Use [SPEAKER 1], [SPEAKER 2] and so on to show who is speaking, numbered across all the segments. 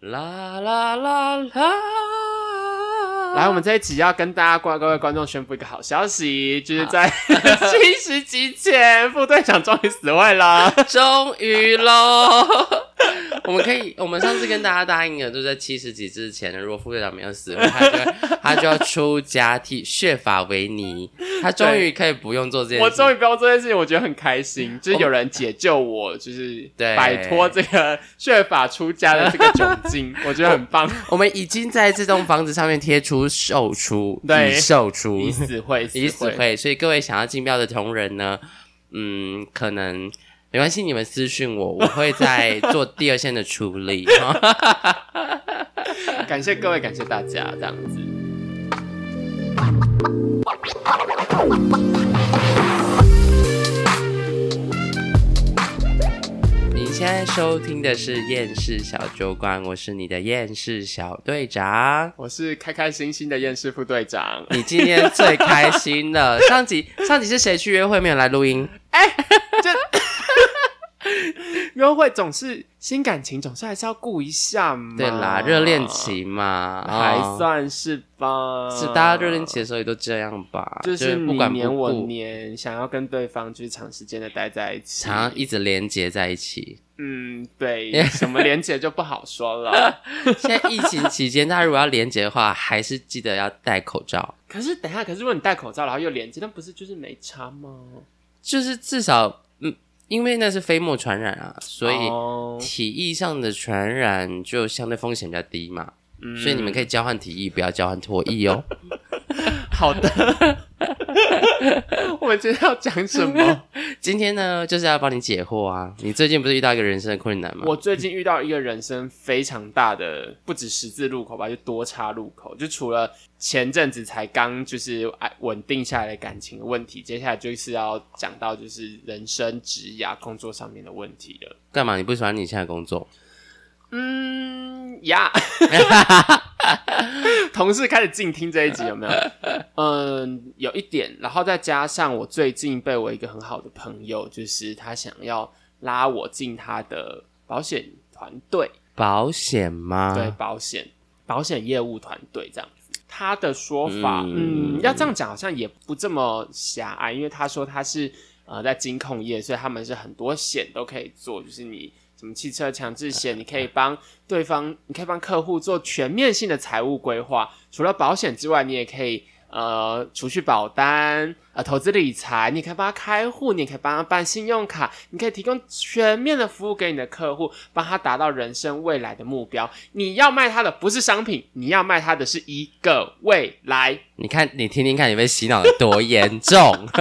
[SPEAKER 1] 啦啦啦啦！
[SPEAKER 2] 来，我们这一集要跟大家观各位观众宣布一个好消息，就是在 七十集前，副队长终于死外了。
[SPEAKER 1] 终于喽！我们可以，我们上次跟大家答应了，就在七十集之前，如果副队长没有死，他就 他就要出家替血法为尼，他终于可以不用做这件事。
[SPEAKER 2] 我终于不用做这件事情，我觉得很开心，就是有人解救我，就是
[SPEAKER 1] 对。
[SPEAKER 2] 摆脱这个血法出家的这个窘境，我觉得很棒。
[SPEAKER 1] 我们已经在这栋房子上面贴出“售出”，
[SPEAKER 2] 对。
[SPEAKER 1] 已售出，
[SPEAKER 2] 以死会，
[SPEAKER 1] 以死会，所以各位想要竞标的同仁呢，嗯，可能没关系，你们私讯我，我会再做第二线的处理。
[SPEAKER 2] 感谢各位，感谢大家，这样子。
[SPEAKER 1] 你现在收听的是厌世小酒馆，我是你的厌世小队长。
[SPEAKER 2] 我是开开心心的厌世副队长。
[SPEAKER 1] 你今天最开心的。上集上集是谁去约会没有来录音？
[SPEAKER 2] 约会总是新感情，总是还是要顾一下嘛。
[SPEAKER 1] 对啦，热恋期嘛，
[SPEAKER 2] 还
[SPEAKER 1] 哦
[SPEAKER 2] 算是吧。
[SPEAKER 1] 是大家热恋期的时候也都这样吧，
[SPEAKER 2] 就是
[SPEAKER 1] 不管
[SPEAKER 2] 你黏我黏，想要跟对方就是长时间的待在一起。
[SPEAKER 1] 想要一直连接在一起。
[SPEAKER 2] 嗯，对，什么连接就不好说了。
[SPEAKER 1] 现在疫情期间，大家如果要连接的话，还是记得要戴口罩，
[SPEAKER 2] 可是等一下，可是如果你戴口罩，然后又连接，那不是就是没差吗？
[SPEAKER 1] 就是至少，嗯，因为那是飞沫传染啊，所以
[SPEAKER 2] 哦
[SPEAKER 1] 体液上的传染就相对风险比较低嘛。
[SPEAKER 2] 嗯
[SPEAKER 1] 所以你们可以交换提议，不要交换唾液哦。
[SPEAKER 2] 好的。我们今天要讲什么？
[SPEAKER 1] 今天呢，就是要帮你解惑啊。你最近不是遇到一个人生的困难吗？
[SPEAKER 2] 我最近遇到一个人生非常大的，不止十字路口吧，就多岔路口。就除了前阵子才刚就是哎稳定下来的感情的问题，接下来就是要讲到就是人生、职涯、工作上面的问题了。
[SPEAKER 1] 干嘛？你不喜欢你现在的工作？
[SPEAKER 2] 嗯呀，同事开始静听这一集有没有？嗯，有一点，然后再加上我最近被我一个很好的朋友，就是他想要拉我进他的保险团队，
[SPEAKER 1] 保险吗？
[SPEAKER 2] 对，保险保险业务团队这样子。他的说法，
[SPEAKER 1] 嗯
[SPEAKER 2] 嗯，要这样讲好像也不这么狭隘，因为他说他是呃在金控业，所以他们是很多险都可以做，就是你什么汽车强制险，你可以帮对方，你可以帮客户做全面性的财务规划。除了保险之外，你也可以呃储蓄保单、呃投资理财，你可以帮他开户，你也可以帮他办信用卡，你可以提供全面的服务给你的客户，帮他达到人生未来的目标。你要卖他的不是商品，你要卖他的是一个未来。
[SPEAKER 1] 你看，你听听看，你被洗脑的多严重？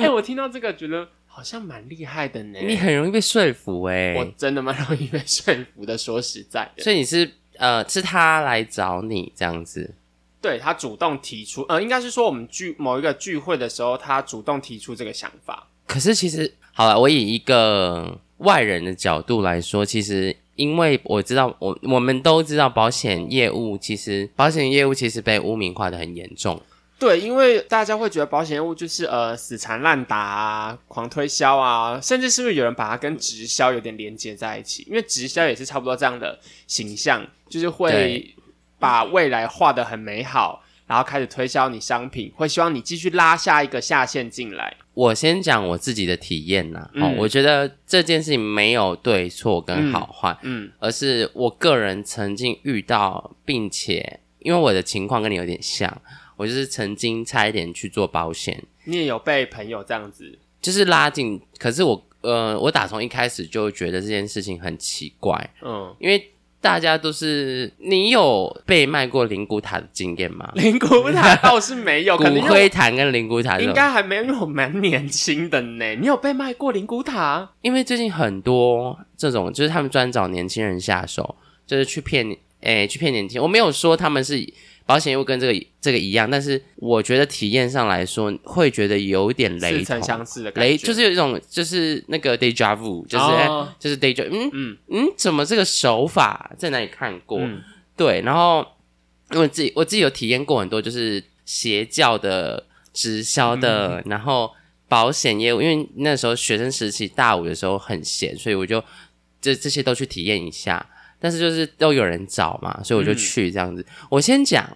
[SPEAKER 2] 哎、我听到这个觉得好像蛮厉害的呢。
[SPEAKER 1] 你很容易被说服哎、
[SPEAKER 2] 我真的蛮容易被说服的，说实在的。
[SPEAKER 1] 所以你是呃，是他来找你这样子，
[SPEAKER 2] 对他主动提出，呃，应该是说我们聚某一个聚会的时候，他主动提出这个想法。
[SPEAKER 1] 可是其实好了，我以一个外人的角度来说，其实因为我知道，我我们都知道保险业务其实保险业务其实被污名化的很严重。
[SPEAKER 2] 对，因为大家会觉得保险业务就是呃死缠烂打啊、狂推销啊，甚至是不是有人把它跟直销有点连接在一起？因为直销也是差不多这样的形象，就是会把未来画得很美好，然后开始推销你商品，会希望你继续拉下一个下线进来。
[SPEAKER 1] 我先讲我自己的体验呐，哦，
[SPEAKER 2] 嗯
[SPEAKER 1] 我觉得这件事情没有对错跟好坏，
[SPEAKER 2] 嗯
[SPEAKER 1] 而是我个人曾经遇到，并且因为我的情况跟你有点像，我就是曾经差一点去做保险，
[SPEAKER 2] 你也有被朋友这样子，
[SPEAKER 1] 就是拉进，可是我呃，我打从一开始就觉得这件事情很奇怪，
[SPEAKER 2] 嗯，
[SPEAKER 1] 因为大家都是你有被卖过灵骨塔的经验吗？
[SPEAKER 2] 灵骨塔倒是没有，
[SPEAKER 1] 骨灰坛跟灵骨塔这
[SPEAKER 2] 应
[SPEAKER 1] 种，
[SPEAKER 2] 该还没有，因为我蛮年轻的呢。你有被卖过灵骨塔？
[SPEAKER 1] 因为最近很多这种，就是他们专找年轻人下手，就是去骗，诶、去骗年轻。我没有说他们是保险业务跟这个这个一样，但是我觉得体验上来说，会觉得有一点雷同
[SPEAKER 2] 曾。相识的感觉，
[SPEAKER 1] 雷就是有一种，就是那个 deja vu，就是、就是 deja，嗯
[SPEAKER 2] 嗯
[SPEAKER 1] 嗯，怎么这个手法在哪里看过？
[SPEAKER 2] 嗯
[SPEAKER 1] 对，然后因为自己我自己有体验过很多，就是邪教的、直销的，然后保险业务，因为那时候学生时期大五的时候很闲，所以我就这这些都去体验一下。但是就是都有人找嘛，所以我就去这样子。我先讲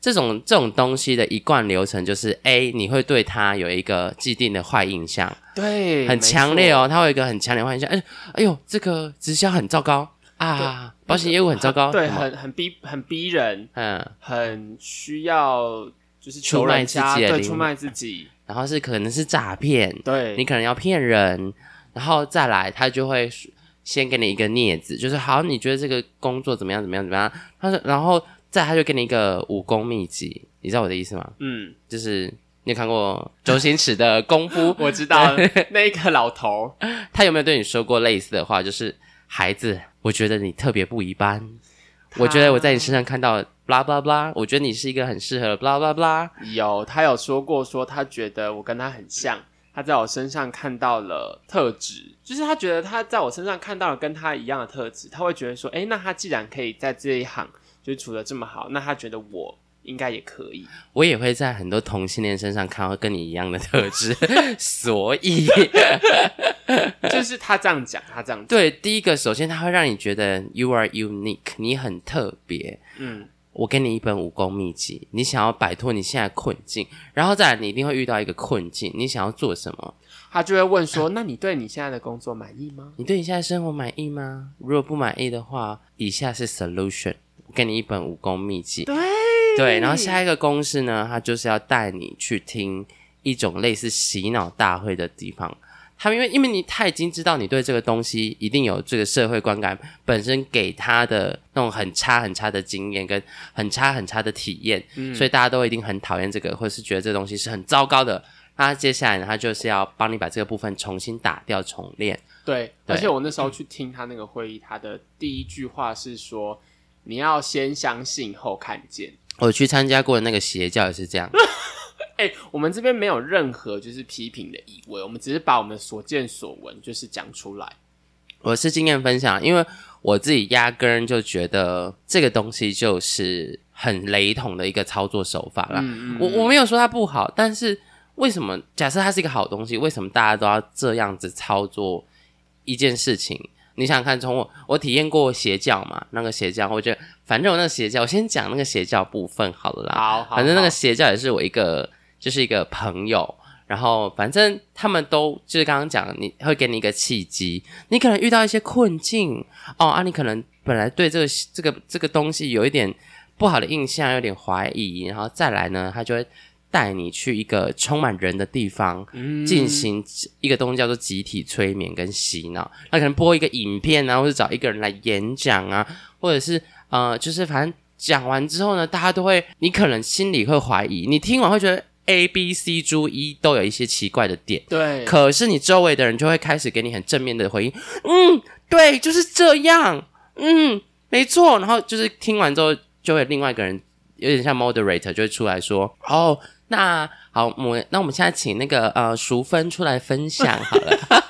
[SPEAKER 1] 这种这种东西的一贯流程，就是 A 你会对他有一个既定的坏印象，
[SPEAKER 2] 对，
[SPEAKER 1] 很强烈
[SPEAKER 2] 哦。
[SPEAKER 1] 他，会有一个很强烈的坏印象。哎哎呦，这个直销很糟糕。啊，保险业务很糟糕，
[SPEAKER 2] 对，很很逼很逼人，
[SPEAKER 1] 嗯，
[SPEAKER 2] 很需要就是
[SPEAKER 1] 出卖自己的
[SPEAKER 2] 对出卖自己，
[SPEAKER 1] 然后是可能是诈骗，
[SPEAKER 2] 对，
[SPEAKER 1] 你可能要骗人，然后再来他就会先给你一个镊子，就是好，你觉得这个工作怎么样怎么样怎么样，他说，然后再他就给你一个武功秘籍，你知道我的意思吗？
[SPEAKER 2] 嗯，
[SPEAKER 1] 就是你有看过周星驰的功夫，
[SPEAKER 2] 我知道那一个老头，
[SPEAKER 1] 他有没有对你说过类似的话？就是孩子，我觉得你特别不一般，我觉得我在你身上看到 blah blah blah，我觉得你是一个很适合 blah blah blah。
[SPEAKER 2] 有他有说过，说他觉得我跟他很像，他在我身上看到了特质，就是他觉得他在我身上看到了跟他一样的特质，他会觉得说，哎，那他既然可以在这一行就处的这么好，那他觉得我应该也可以。
[SPEAKER 1] 我也会在很多同性恋身上看到跟你一样的特质，所以
[SPEAKER 2] 就是他这样讲，他这样讲，
[SPEAKER 1] 对第一个，首先他会让你觉得 you are unique，你很特别。
[SPEAKER 2] 嗯，
[SPEAKER 1] 我给你一本武功秘籍，你想要摆脱你现在困境，然后再来你一定会遇到一个困境，你想要做什么？
[SPEAKER 2] 他就会问说，那你对你现在的工作满意吗？
[SPEAKER 1] 你对你现在生活满意吗？如果不满意的话，以下是 solution，我给你一本武功秘籍。
[SPEAKER 2] 对
[SPEAKER 1] 对，然后下一个公式呢，它就是要带你去听一种类似洗脑大会的地方。他们因为因为你他已经知道你对这个东西一定有这个社会观感，本身给他的那种很差很差的经验跟很差很差的体验，嗯所以大家都一定很讨厌这个，或者是觉得这东西是很糟糕的。那接下来呢，他就是要帮你把这个部分重新打掉重练。
[SPEAKER 2] 对，
[SPEAKER 1] 对
[SPEAKER 2] 而且我那时候去听他那个会议，他的第一句话是说，你要先相信后看见。
[SPEAKER 1] 我去参加过的那个邪教也是这样，
[SPEAKER 2] 哎、我们这边没有任何就是批评的意味，我们只是把我们所见所闻就是讲出来。
[SPEAKER 1] 我是经验分享，因为我自己压根儿就觉得这个东西就是很雷同的一个操作手法啦。
[SPEAKER 2] 嗯
[SPEAKER 1] 我我没有说它不好，但是为什么假设它是一个好东西，为什么大家都要这样子操作一件事情？你想想看，从我我体验过邪教嘛，那个邪教，我觉得反正我那个邪教，我先讲那个邪教部分好了啦。
[SPEAKER 2] 好，好
[SPEAKER 1] 反正那个邪教也是我一个，就是一个朋友。然后反正他们都就是刚刚讲，你会给你一个契机，你可能遇到一些困境哦啊，你可能本来对这个这个这个东西有一点不好的印象，有点怀疑，然后再来呢，他就会带你去一个充满人的地方，
[SPEAKER 2] 嗯
[SPEAKER 1] 进行一个东西叫做集体催眠跟洗脑。那可能播一个影片啊，或者找一个人来演讲啊，或者是呃，就是反正讲完之后呢，大家都会，你可能心里会怀疑，你听完会觉得 A、B、C、猪、E 都有一些奇怪的点，
[SPEAKER 2] 对，
[SPEAKER 1] 可是你周围的人就会开始给你很正面的回应，嗯，对，就是这样，嗯，没错。然后就是听完之后，就会另外一个人有点像 moderator 就会出来说，哦，那好，我那我们现在请那个呃淑芬出来分享好了。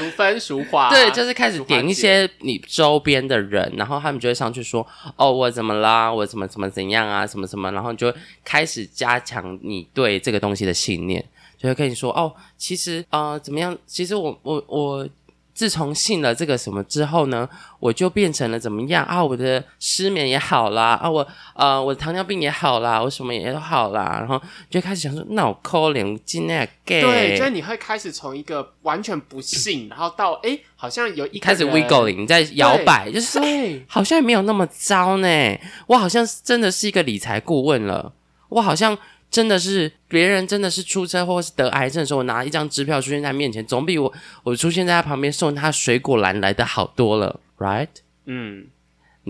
[SPEAKER 2] 淑芬、淑华，
[SPEAKER 1] 对，就是开始点一些你周边的人，然后他们就会上去说：“哦，我怎么啦？我怎么怎么怎样啊？什么什么？”然后你就开始加强你对这个东西的信念，就会跟你说：“哦，其实呃怎么样？其实我我我自从信了这个什么之后呢，我就变成了怎么样啊？我的失眠也好啦，啊，我呃我的糖尿病也好啦，我什么也都好啦。”然后就开始想说：“那我可怜今天 gay。”
[SPEAKER 2] 对，就是你会开始从一个完全不信，然后到哎，好像有一个
[SPEAKER 1] 开始 wiggling 在摇摆，就是好像也没有那么糟呢。我好像真的是一个理财顾问了，我好像真的是别人真的是出车祸是得癌症的时候，我拿一张支票出现在他面前，总比我我出现在他旁边送他水果篮来的好多了，right？
[SPEAKER 2] 嗯，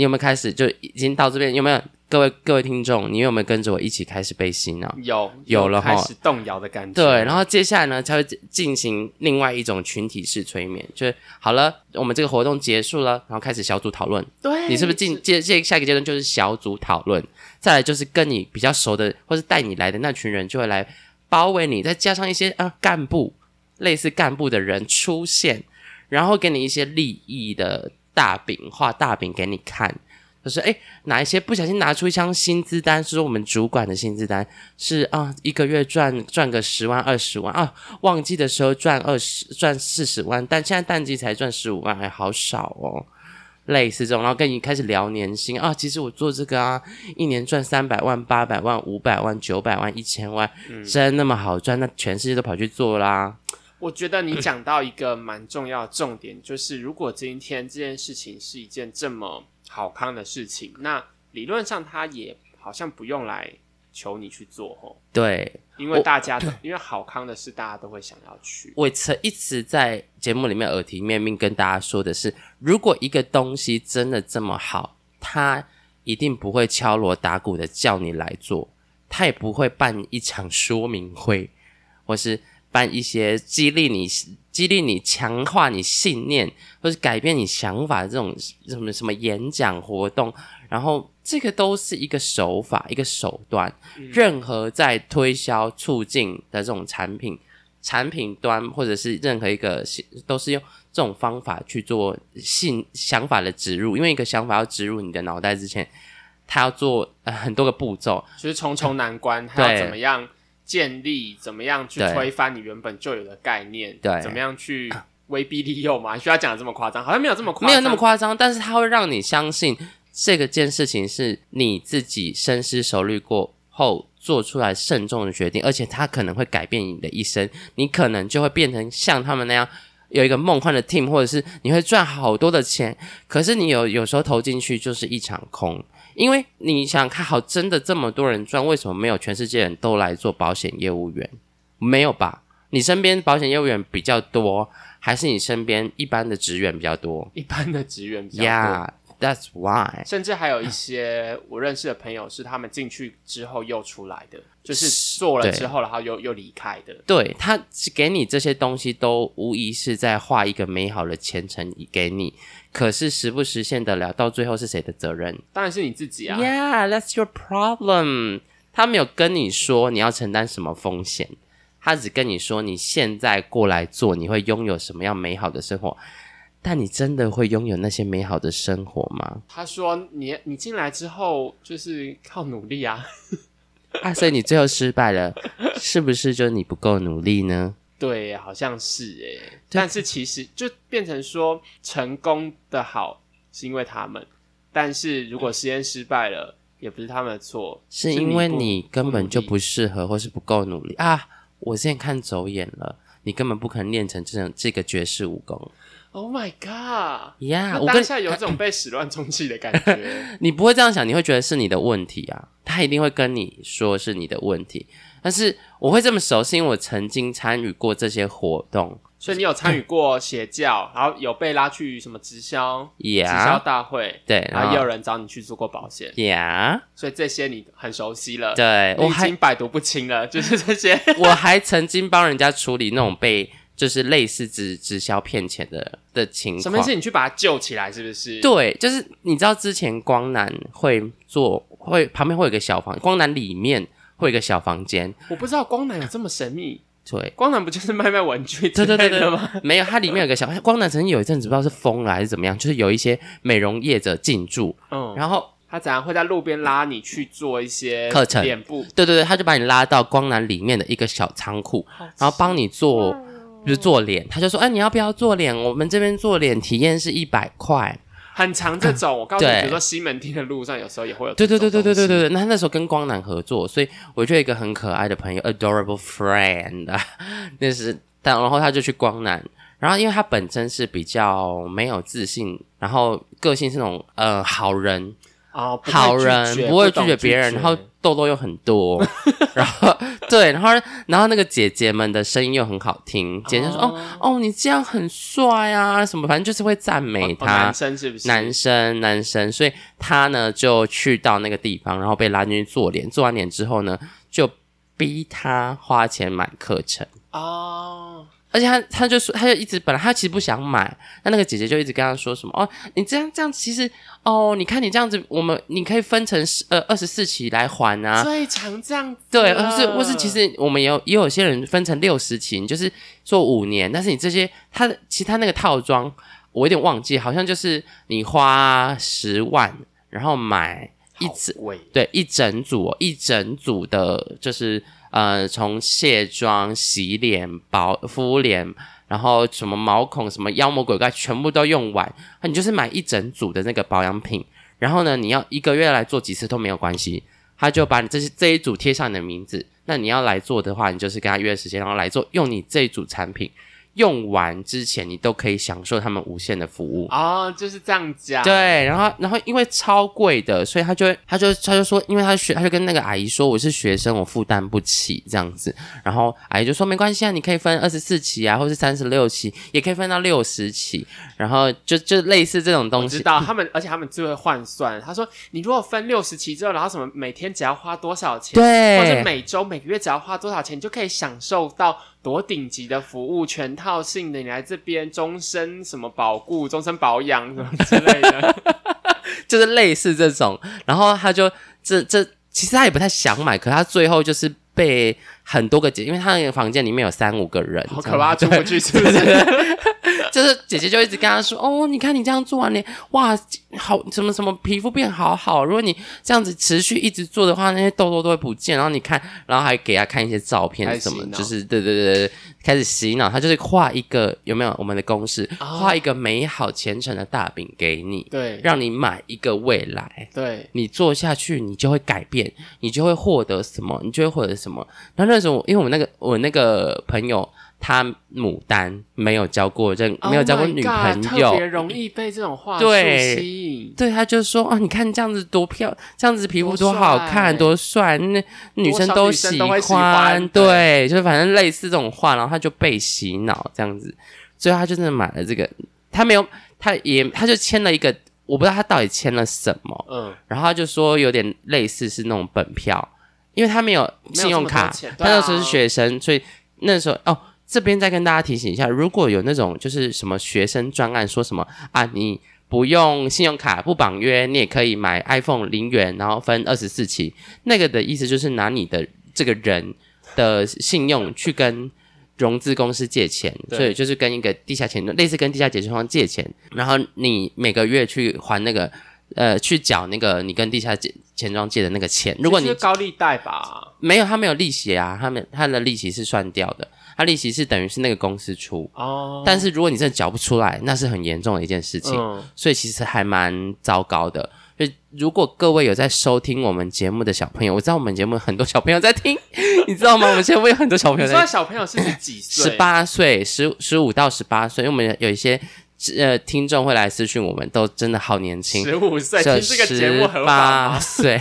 [SPEAKER 1] 你有没有开始就已经到这边？有没有各位各位听众，你有没有跟着我一起开始背心啊？
[SPEAKER 2] 有
[SPEAKER 1] 有了哈
[SPEAKER 2] 开始动摇的感觉，
[SPEAKER 1] 对，然后接下来呢，才会进行另外一种群体式催眠，就是好了，我们这个活动结束了，然后开始小组讨论。
[SPEAKER 2] 对，
[SPEAKER 1] 你是不是进接接下一个阶段就是小组讨论，再来就是跟你比较熟的或是带你来的那群人就会来包围你，再加上一些啊干部类似干部的人出现，然后给你一些利益的大饼画大饼给你看。就是哎，哪一些不小心拿出一张薪资单，是说我们主管的薪资单是啊，一个月赚赚个十万二十万啊，旺季的时候赚二十赚四十万，但现在淡季才赚十五万，还好少哦。类似这种，然后跟你开始聊年薪啊，其实我做这个啊，一年赚三百万、八百万、五百万、九百万、一千万，真那么好赚？那全世界都跑去做啦。
[SPEAKER 2] 我觉得你讲到一个蛮重要的重点，就是如果今天这件事情是一件这么好康的事情，那理论上他也好像不用来求你去做哦，
[SPEAKER 1] 对，
[SPEAKER 2] 因为大家都因为好康的事，大家都会想要去。
[SPEAKER 1] 我曾一直在节目里面耳提面命跟大家说的是，如果一个东西真的这么好，他一定不会敲锣打鼓的叫你来做，他也不会办一场说明会，或是。办一些激励你、激励你、强化你信念，或是改变你想法的这种什么什么演讲活动，然后这个都是一个手法、一个手段。任何在推销、促进的这种产品、产品端，或者是任何一个，都是用这种方法去做信想法的植入。因为一个想法要植入你的脑袋之前，他要做呃很多个步骤，
[SPEAKER 2] 就是重重难关，他要怎么样？建立怎么样去推翻你原本就有的概念？
[SPEAKER 1] 对，
[SPEAKER 2] 怎么样去威逼利诱嘛？需要讲的这么夸张？好像没有这么夸张，
[SPEAKER 1] 没有那么夸张，但是它会让你相信这个件事情是你自己深思熟虑过后做出来慎重的决定，而且它可能会改变你的一生，你可能就会变成像他们那样有一个梦幻的 team，或者是你会赚好多的钱，可是你有有时候投进去就是一场空。因为你想看好，真的这么多人赚，为什么没有全世界人都来做保险业务员？没有吧？你身边保险业务员比较多，还是你身边一般的职员比较多？
[SPEAKER 2] 一般的职员比较多。
[SPEAKER 1] That's why，
[SPEAKER 2] 甚至还有一些我认识的朋友是他们进去之后又出来的，就是做了之后然后又又离开的。
[SPEAKER 1] 对他给你这些东西，都无疑是在画一个美好的前程给你。可是实不实现得了，到最后是谁的责任？
[SPEAKER 2] 当然是你自己啊。
[SPEAKER 1] Yeah，that's your problem。他没有跟你说你要承担什么风险，他只跟你说你现在过来做，你会拥有什么样美好的生活。但你真的会拥有那些美好的生活吗？
[SPEAKER 2] 他说：“你你进来之后就是靠努力啊，
[SPEAKER 1] 啊，所以你最后失败了，是不是就你不够努力呢？”
[SPEAKER 2] 对，好像是诶。但是其实就变成说，成功的好是因为他们，但是如果实验失败了，也不是他们的错，
[SPEAKER 1] 是因为你根本就不适合，或是不够努力啊！我现在看走眼了，你根本不可能练成这种这个绝世武功。
[SPEAKER 2] Oh my god！
[SPEAKER 1] 呀，
[SPEAKER 2] 我当下有种被始乱终弃的感觉。
[SPEAKER 1] 你不会这样想，你会觉得是你的问题啊。他一定会跟你说是你的问题。但是我会这么熟，是因为我曾经参与过这些活动。
[SPEAKER 2] 所以你有参与过邪教，然后有被拉去什么直销、直销大会，
[SPEAKER 1] 对，
[SPEAKER 2] 然后也有人找你去做过保险
[SPEAKER 1] ，Yeah。
[SPEAKER 2] 所以这些你很熟悉了，
[SPEAKER 1] 对
[SPEAKER 2] 我已经百毒不侵了，就是这些。
[SPEAKER 1] 我还曾经帮人家处理那种被。就是类似直直销骗钱的的情况，
[SPEAKER 2] 什么事你去把他救起来，是不是？
[SPEAKER 1] 对，就是你知道之前光南会做，会旁边会有个小房，光南里面会有一个小房间。
[SPEAKER 2] 我不知道光南有这么神秘。
[SPEAKER 1] 对，
[SPEAKER 2] 光南不就是卖卖玩具对对对的吗？
[SPEAKER 1] 没有，它里面有个小光南曾经有一阵子不知道是疯了还是怎么样，就是有一些美容业者进驻，嗯，然后
[SPEAKER 2] 他怎样会在路边拉你去做一些
[SPEAKER 1] 课程
[SPEAKER 2] 脸部？
[SPEAKER 1] 对对对，他就把你拉到光南里面的一个小仓库，然后帮你做。就是做脸，他就说：“哎，你要不要做脸？我们这边做脸体验是一百块，
[SPEAKER 2] 很长这种。我告诉你，比如说西门町的路上，有时候也会有。
[SPEAKER 1] 对对对对对对对对。那那时候跟光南合作，所以我就一个很可爱的朋友，adorable friend，那是但然后他就去光南，然后因为他本身是比较没有自信，然后个性是那种呃好人。”
[SPEAKER 2] 哦，
[SPEAKER 1] 好人不会拒绝别人，然后痘痘又很多，然后对，然后然后那个姐姐们的声音又很好听，姐姐说哦哦，你这样很帅啊，什么反正就是会赞美他，
[SPEAKER 2] 男生是不是？
[SPEAKER 1] 男生男生，所以他呢就去到那个地方，然后被拉进去做脸，做完脸之后呢，就逼他花钱买课程哦。而且他他就说，他就一直本来他其实不想买，那那个姐姐就一直跟他说什么哦，你这样这样其实哦，你看你这样子，我们你可以分成十呃二十四期来还啊，
[SPEAKER 2] 最长这样子
[SPEAKER 1] 对，而是或是其实我们也有也有些人分成六十期，就是做五年，但是你这些他的其他那个套装我有点忘记，好像就是你花十万，然后买一整对一整组一整组的，就是。呃，从卸妆、洗脸、保敷脸，然后什么毛孔、什么妖魔鬼怪全部都用完，那你就是买一整组的那个保养品，然后呢，你要一个月来做几次都没有关系，他就把你这些这一组贴上你的名字。那你要来做的话，你就是跟他约时间，然后来做，用你这一组产品。用完之前，你都可以享受他们无限的服务
[SPEAKER 2] 哦，就是这样讲。
[SPEAKER 1] 对，然后，然后因为超贵的，所以他就他就他就说，因为他学，他就跟那个阿姨说，我是学生，我负担不起这样子。然后阿姨就说，没关系啊，你可以分二十四期啊，或是三十六期，也可以分到六十期。然后就就类似这种东西。
[SPEAKER 2] 知道他们，而且他们就会换算。他说，你如果分六十期之后，然后什么每天只要花多少钱，
[SPEAKER 1] 对，
[SPEAKER 2] 或者每周每个月只要花多少钱，你就可以享受到。多顶级的服务，全套性的，你来这边终身什么保固、终身保养什么之类的，
[SPEAKER 1] 就是类似这种。然后他就这这，其实他也不太想买，可他最后就是被很多个姐，因为他那个房间里面有三五个人，
[SPEAKER 2] 好可怕，出不去，是不是？
[SPEAKER 1] 就是姐姐就一直跟他说：“哦，你看你这样做完脸，哇，好什么什么皮肤变好好。如果你这样子持续一直做的话，那些痘痘都会不见。然后你看，然后还给他看一些照片什么，就是对对对对，开始洗脑。他就是画一个有没有我们的公式，画一个美好前程的大饼给你，
[SPEAKER 2] 对，
[SPEAKER 1] 让你买一个未来。
[SPEAKER 2] 对，
[SPEAKER 1] 你做下去，你就会改变，你就会获得什么，你就会获得什么。然后那时候，因为我那个我那个朋友。他牡丹没有交过任，没有交过女朋友，
[SPEAKER 2] 特别容易被这种话术吸引。
[SPEAKER 1] 对，他就说：“啊，你看这样子多漂，这样子皮肤多好看，多帅，那女生都喜欢。”对，就是反正类似这种话，然后他就被洗脑这样子，最后他就真的买了这个。他没有，他也他就签了一个，我不知道他到底签了什么。嗯，然后他就说有点类似是那种本票，因为他没有信用卡，他那时候是学生，所以那时候哦。这边再跟大家提醒一下，如果有那种就是什么学生专案，说什么啊，你不用信用卡不绑约，你也可以买 iPhone 零元，然后分二十四期，那个的意思就是拿你的这个人的信用去跟融资公司借钱，所以就是跟一个地下钱类似跟地下钱庄借钱，然后你每个月去还那个呃去缴那个你跟地下钱钱庄借的那个钱，如果你
[SPEAKER 2] 高利贷吧，
[SPEAKER 1] 没有他没有利息啊，他们他的利息是算掉的。他利息是等于是那个公司出哦，但是如果你真的缴不出来，那是很严重的一件事情，所以其实还蛮糟糕的。所以如果各位有在收听我们节目的小朋友，我知道我们节目很多小朋友在听，你知道吗？我们节目有很多小朋友。
[SPEAKER 2] 说小朋友是几岁？
[SPEAKER 1] 十八岁，十十五到十八岁，因为我们有一些呃听众会来私讯，我们都真的好年轻，
[SPEAKER 2] 十五岁听这个节目很
[SPEAKER 1] 八岁。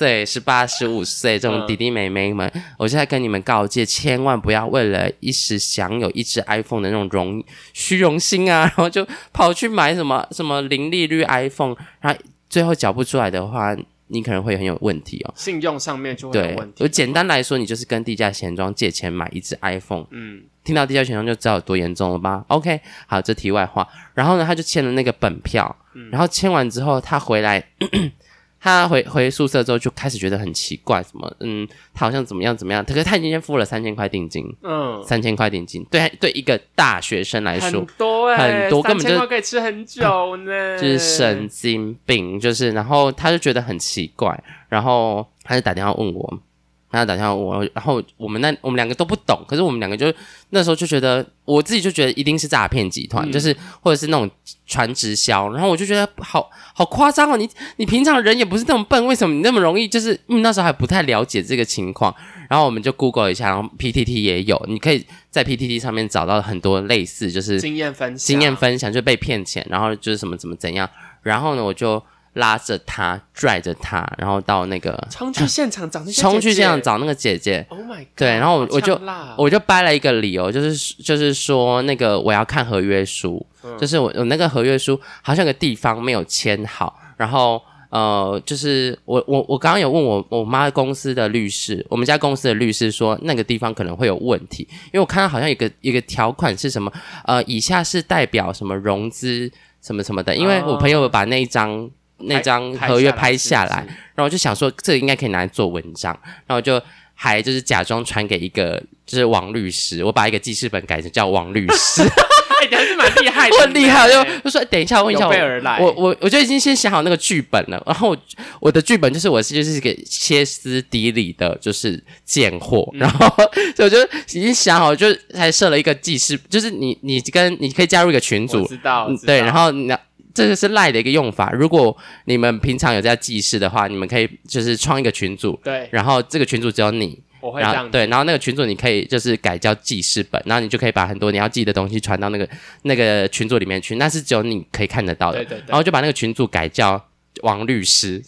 [SPEAKER 1] 对，十八、十五岁这种弟弟妹妹们，我现在跟你们告诫，千万不要为了一时享有一只 iPhone 的那种荣虚荣心啊，然后就跑去买什么什么零利率 iPhone，然后最后缴不出来的话，你可能会很有问题哦。
[SPEAKER 2] 信用上面就会有问题。
[SPEAKER 1] 我简单来说，你就是跟地下钱庄借钱买一只 iPhone。嗯，听到地下钱庄就知道有多严重了吧？OK，好，这题外话。然后呢，他就签了那个本票，然后签完之后，他回来。他回回宿舍之后就开始觉得很奇怪，什么嗯，他好像怎么样怎么样，可是他已经先付了三千块定金，嗯，三千块定金，对对一个大学生来说
[SPEAKER 2] 很多
[SPEAKER 1] 很多，根本就
[SPEAKER 2] 可以吃很久呢，
[SPEAKER 1] 就是神经病，就是然后他就觉得很奇怪，然后他就打电话问我。他打电话我，然后我们那我们两个都不懂，可是我们两个就那时候就觉得，我自己就觉得一定是诈骗集团，就是或者是那种传直销，然后我就觉得好好夸张哦，你你平常人也不是那么笨，为什么你那么容易？就是因为那时候还不太了解这个情况，然后我们就 Google 一下，然后 PTT 也有，你可以在 PTT 上面找到很多类似，就是
[SPEAKER 2] 经验分享，
[SPEAKER 1] 经验分享就被骗钱，然后就是什么怎么怎样，然后呢我就。拉着他，拽着他，然后到那个
[SPEAKER 2] 冲去现场找那
[SPEAKER 1] 冲去现场找那个姐姐。
[SPEAKER 2] Oh my god！
[SPEAKER 1] 对，然后我我就我就掰了一个理由，就是就是说那个我要看合约书，就是我我那个合约书好像有个地方没有签好，然后呃，就是我我我刚刚有问我我妈公司的律师，我们家公司的律师说那个地方可能会有问题，因为我看到好像有个一个条款是什么呃，以下是代表什么融资什么什么的，因为我朋友把那一张。那张合约拍下来，然后我就想说，这个应该可以拿来做文章，然后就还就是假装传给一个就是王律师，我把一个记事本改成叫王律师，
[SPEAKER 2] 哎，还是蛮厉害。害的，
[SPEAKER 1] 我很厉害，我就就说等一下，问一下我我我我就已经先想好那个剧本了，然后我我的剧本就是我是就是一个歇斯底里的，就是贱货，
[SPEAKER 2] 嗯
[SPEAKER 1] 然后所以我就已经想好，就还设了一个记事，就是你你跟你可以加入一个群组
[SPEAKER 2] 我，知道，
[SPEAKER 1] 对，然后你这个是赖的一个用法，如果你们平常有在记事的话，你们可以就是创一个群组，
[SPEAKER 2] 对，
[SPEAKER 1] 然后这个群组只有你，
[SPEAKER 2] 我会这样子，
[SPEAKER 1] 然后对，然后那个群组你可以就是改叫记事本，然后你就可以把很多你要记的东西传到那个那个群组里面去，那是只有你可以看得到的。
[SPEAKER 2] 对对对。
[SPEAKER 1] 然后就把那个群组改叫王律师，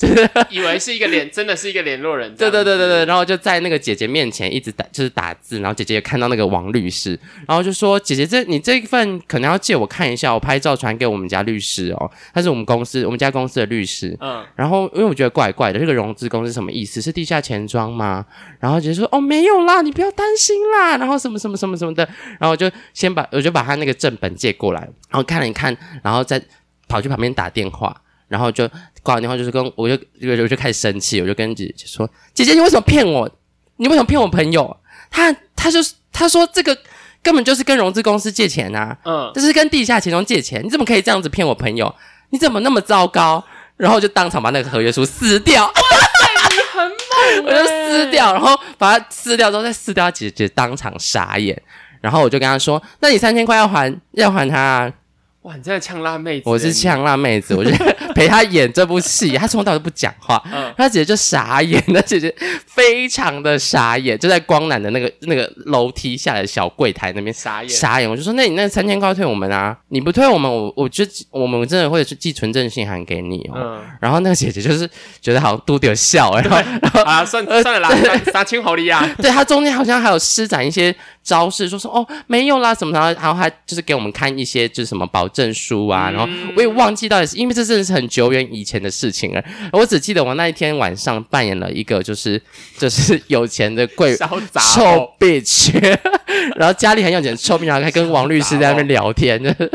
[SPEAKER 2] 以为是一个联，真的是一个联络人，
[SPEAKER 1] 对对对对对，然后就在那个姐姐面前一直打就是打字，然后姐姐也看到那个王律师，然后就说姐姐这你这一份可能要借我看一下，我拍照传给我们家律师哦，他是我们公司我们家公司的律师，
[SPEAKER 2] 嗯，
[SPEAKER 1] 然后因为我觉得怪怪的，这个融资公司什么意思？是地下钱庄吗？然后姐姐说哦没有啦，你不要担心啦，然后什么什么什么什么的，然后我就先把我就把他那个正本借过来，然后看了一看，然后再跑去旁边打电话，然后就挂完电话就是跟我就我就我就开始生气，我就跟姐姐说姐姐你为什么骗我？你为什么骗我朋友？他他就是他说这个根本就是跟融资公司借钱啊，
[SPEAKER 2] 嗯，
[SPEAKER 1] 这是跟地下钱庄借钱，你怎么可以这样子骗我朋友？你怎么那么糟糕？然后就当场把那个合约书撕掉，
[SPEAKER 2] 很猛，
[SPEAKER 1] 我就撕掉，然后把它撕掉之后再撕掉，姐姐当场傻眼。然后我就跟她说：“那你三千块要还，要还他、啊。
[SPEAKER 2] 哇，你真的呛辣妹子，
[SPEAKER 1] 我是，呛辣妹子，我就 陪她演这部戏。她从头到尾都不讲话，
[SPEAKER 2] 嗯，
[SPEAKER 1] 她姐姐就傻眼，她姐姐非常的傻眼，就在光南的那个那个楼梯下的小柜台那边
[SPEAKER 2] 傻眼，
[SPEAKER 1] 傻眼，我就说，那你那三千块退我们啊？你不退我们，我我就我们真的会寄存证信函给你哦。
[SPEAKER 2] 嗯，
[SPEAKER 1] 然后那个姐姐就是觉得好像嘟点笑，然后然后
[SPEAKER 2] 啊，算算了啦，三三千好利啊，
[SPEAKER 1] 对她中间好像还有施展一些招式，说说哦没有啦什么，然后然后还就是给我们看一些就是什么保证书啊，然后我也忘记到底是因为这真的是很久远以前的事情了，我只记得我那一天晚上扮演了一个就是就是有钱的贵 臭
[SPEAKER 2] 哦
[SPEAKER 1] ，bitch，然后家里很有钱的臭 bitch，然后还跟王律师在那边聊天，就是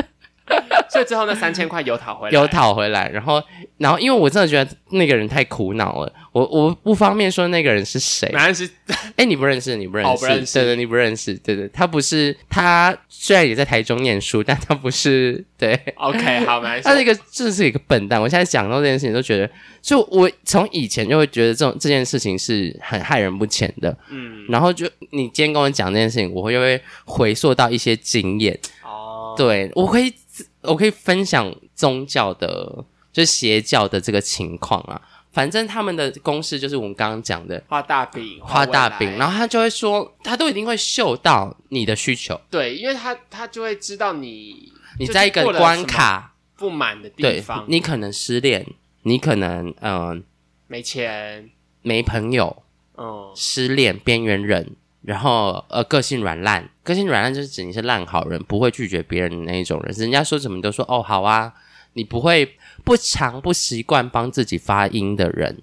[SPEAKER 2] 所以最后那三千块有讨回来，
[SPEAKER 1] 有讨回来，然后然后因为我真的觉得那个人太苦恼了，我我不方便说那个人是谁
[SPEAKER 2] 反正是，
[SPEAKER 1] 哎，你不认识，你不认识，
[SPEAKER 2] 哦我不认识
[SPEAKER 1] 对对，你不认识，对对，他不是他虽然也在台中念书，但他不是 对。
[SPEAKER 2] OK，好，没关系
[SPEAKER 1] 他是一个，真的是一个笨蛋。我现在讲到这件事情，都觉得，就我从以前就会觉得这种这件事情是很害人不浅的。
[SPEAKER 2] 嗯，
[SPEAKER 1] 然后就你今天跟我讲这件事情，我会就会回溯到一些经验。
[SPEAKER 2] 哦，
[SPEAKER 1] 对我可以，我可以分享宗教的，就是邪教的这个情况啊。反正他们的公式就是我们刚刚讲的
[SPEAKER 2] 画大饼，
[SPEAKER 1] 画大饼，然后他就会说，他都一定会嗅到你的需求，
[SPEAKER 2] 对，因为他他就会知道你
[SPEAKER 1] 你在一个关卡，
[SPEAKER 2] 不满的地方，
[SPEAKER 1] 你可能失恋，你可能嗯、呃
[SPEAKER 2] 没钱，
[SPEAKER 1] 没朋友，
[SPEAKER 2] 嗯，
[SPEAKER 1] 失恋边缘人，然后呃个性软烂，个性软烂就是指你是烂好人，不会拒绝别人的那一种人，人家说什么你都说哦好啊，你不会不常不习惯帮自己发音的人，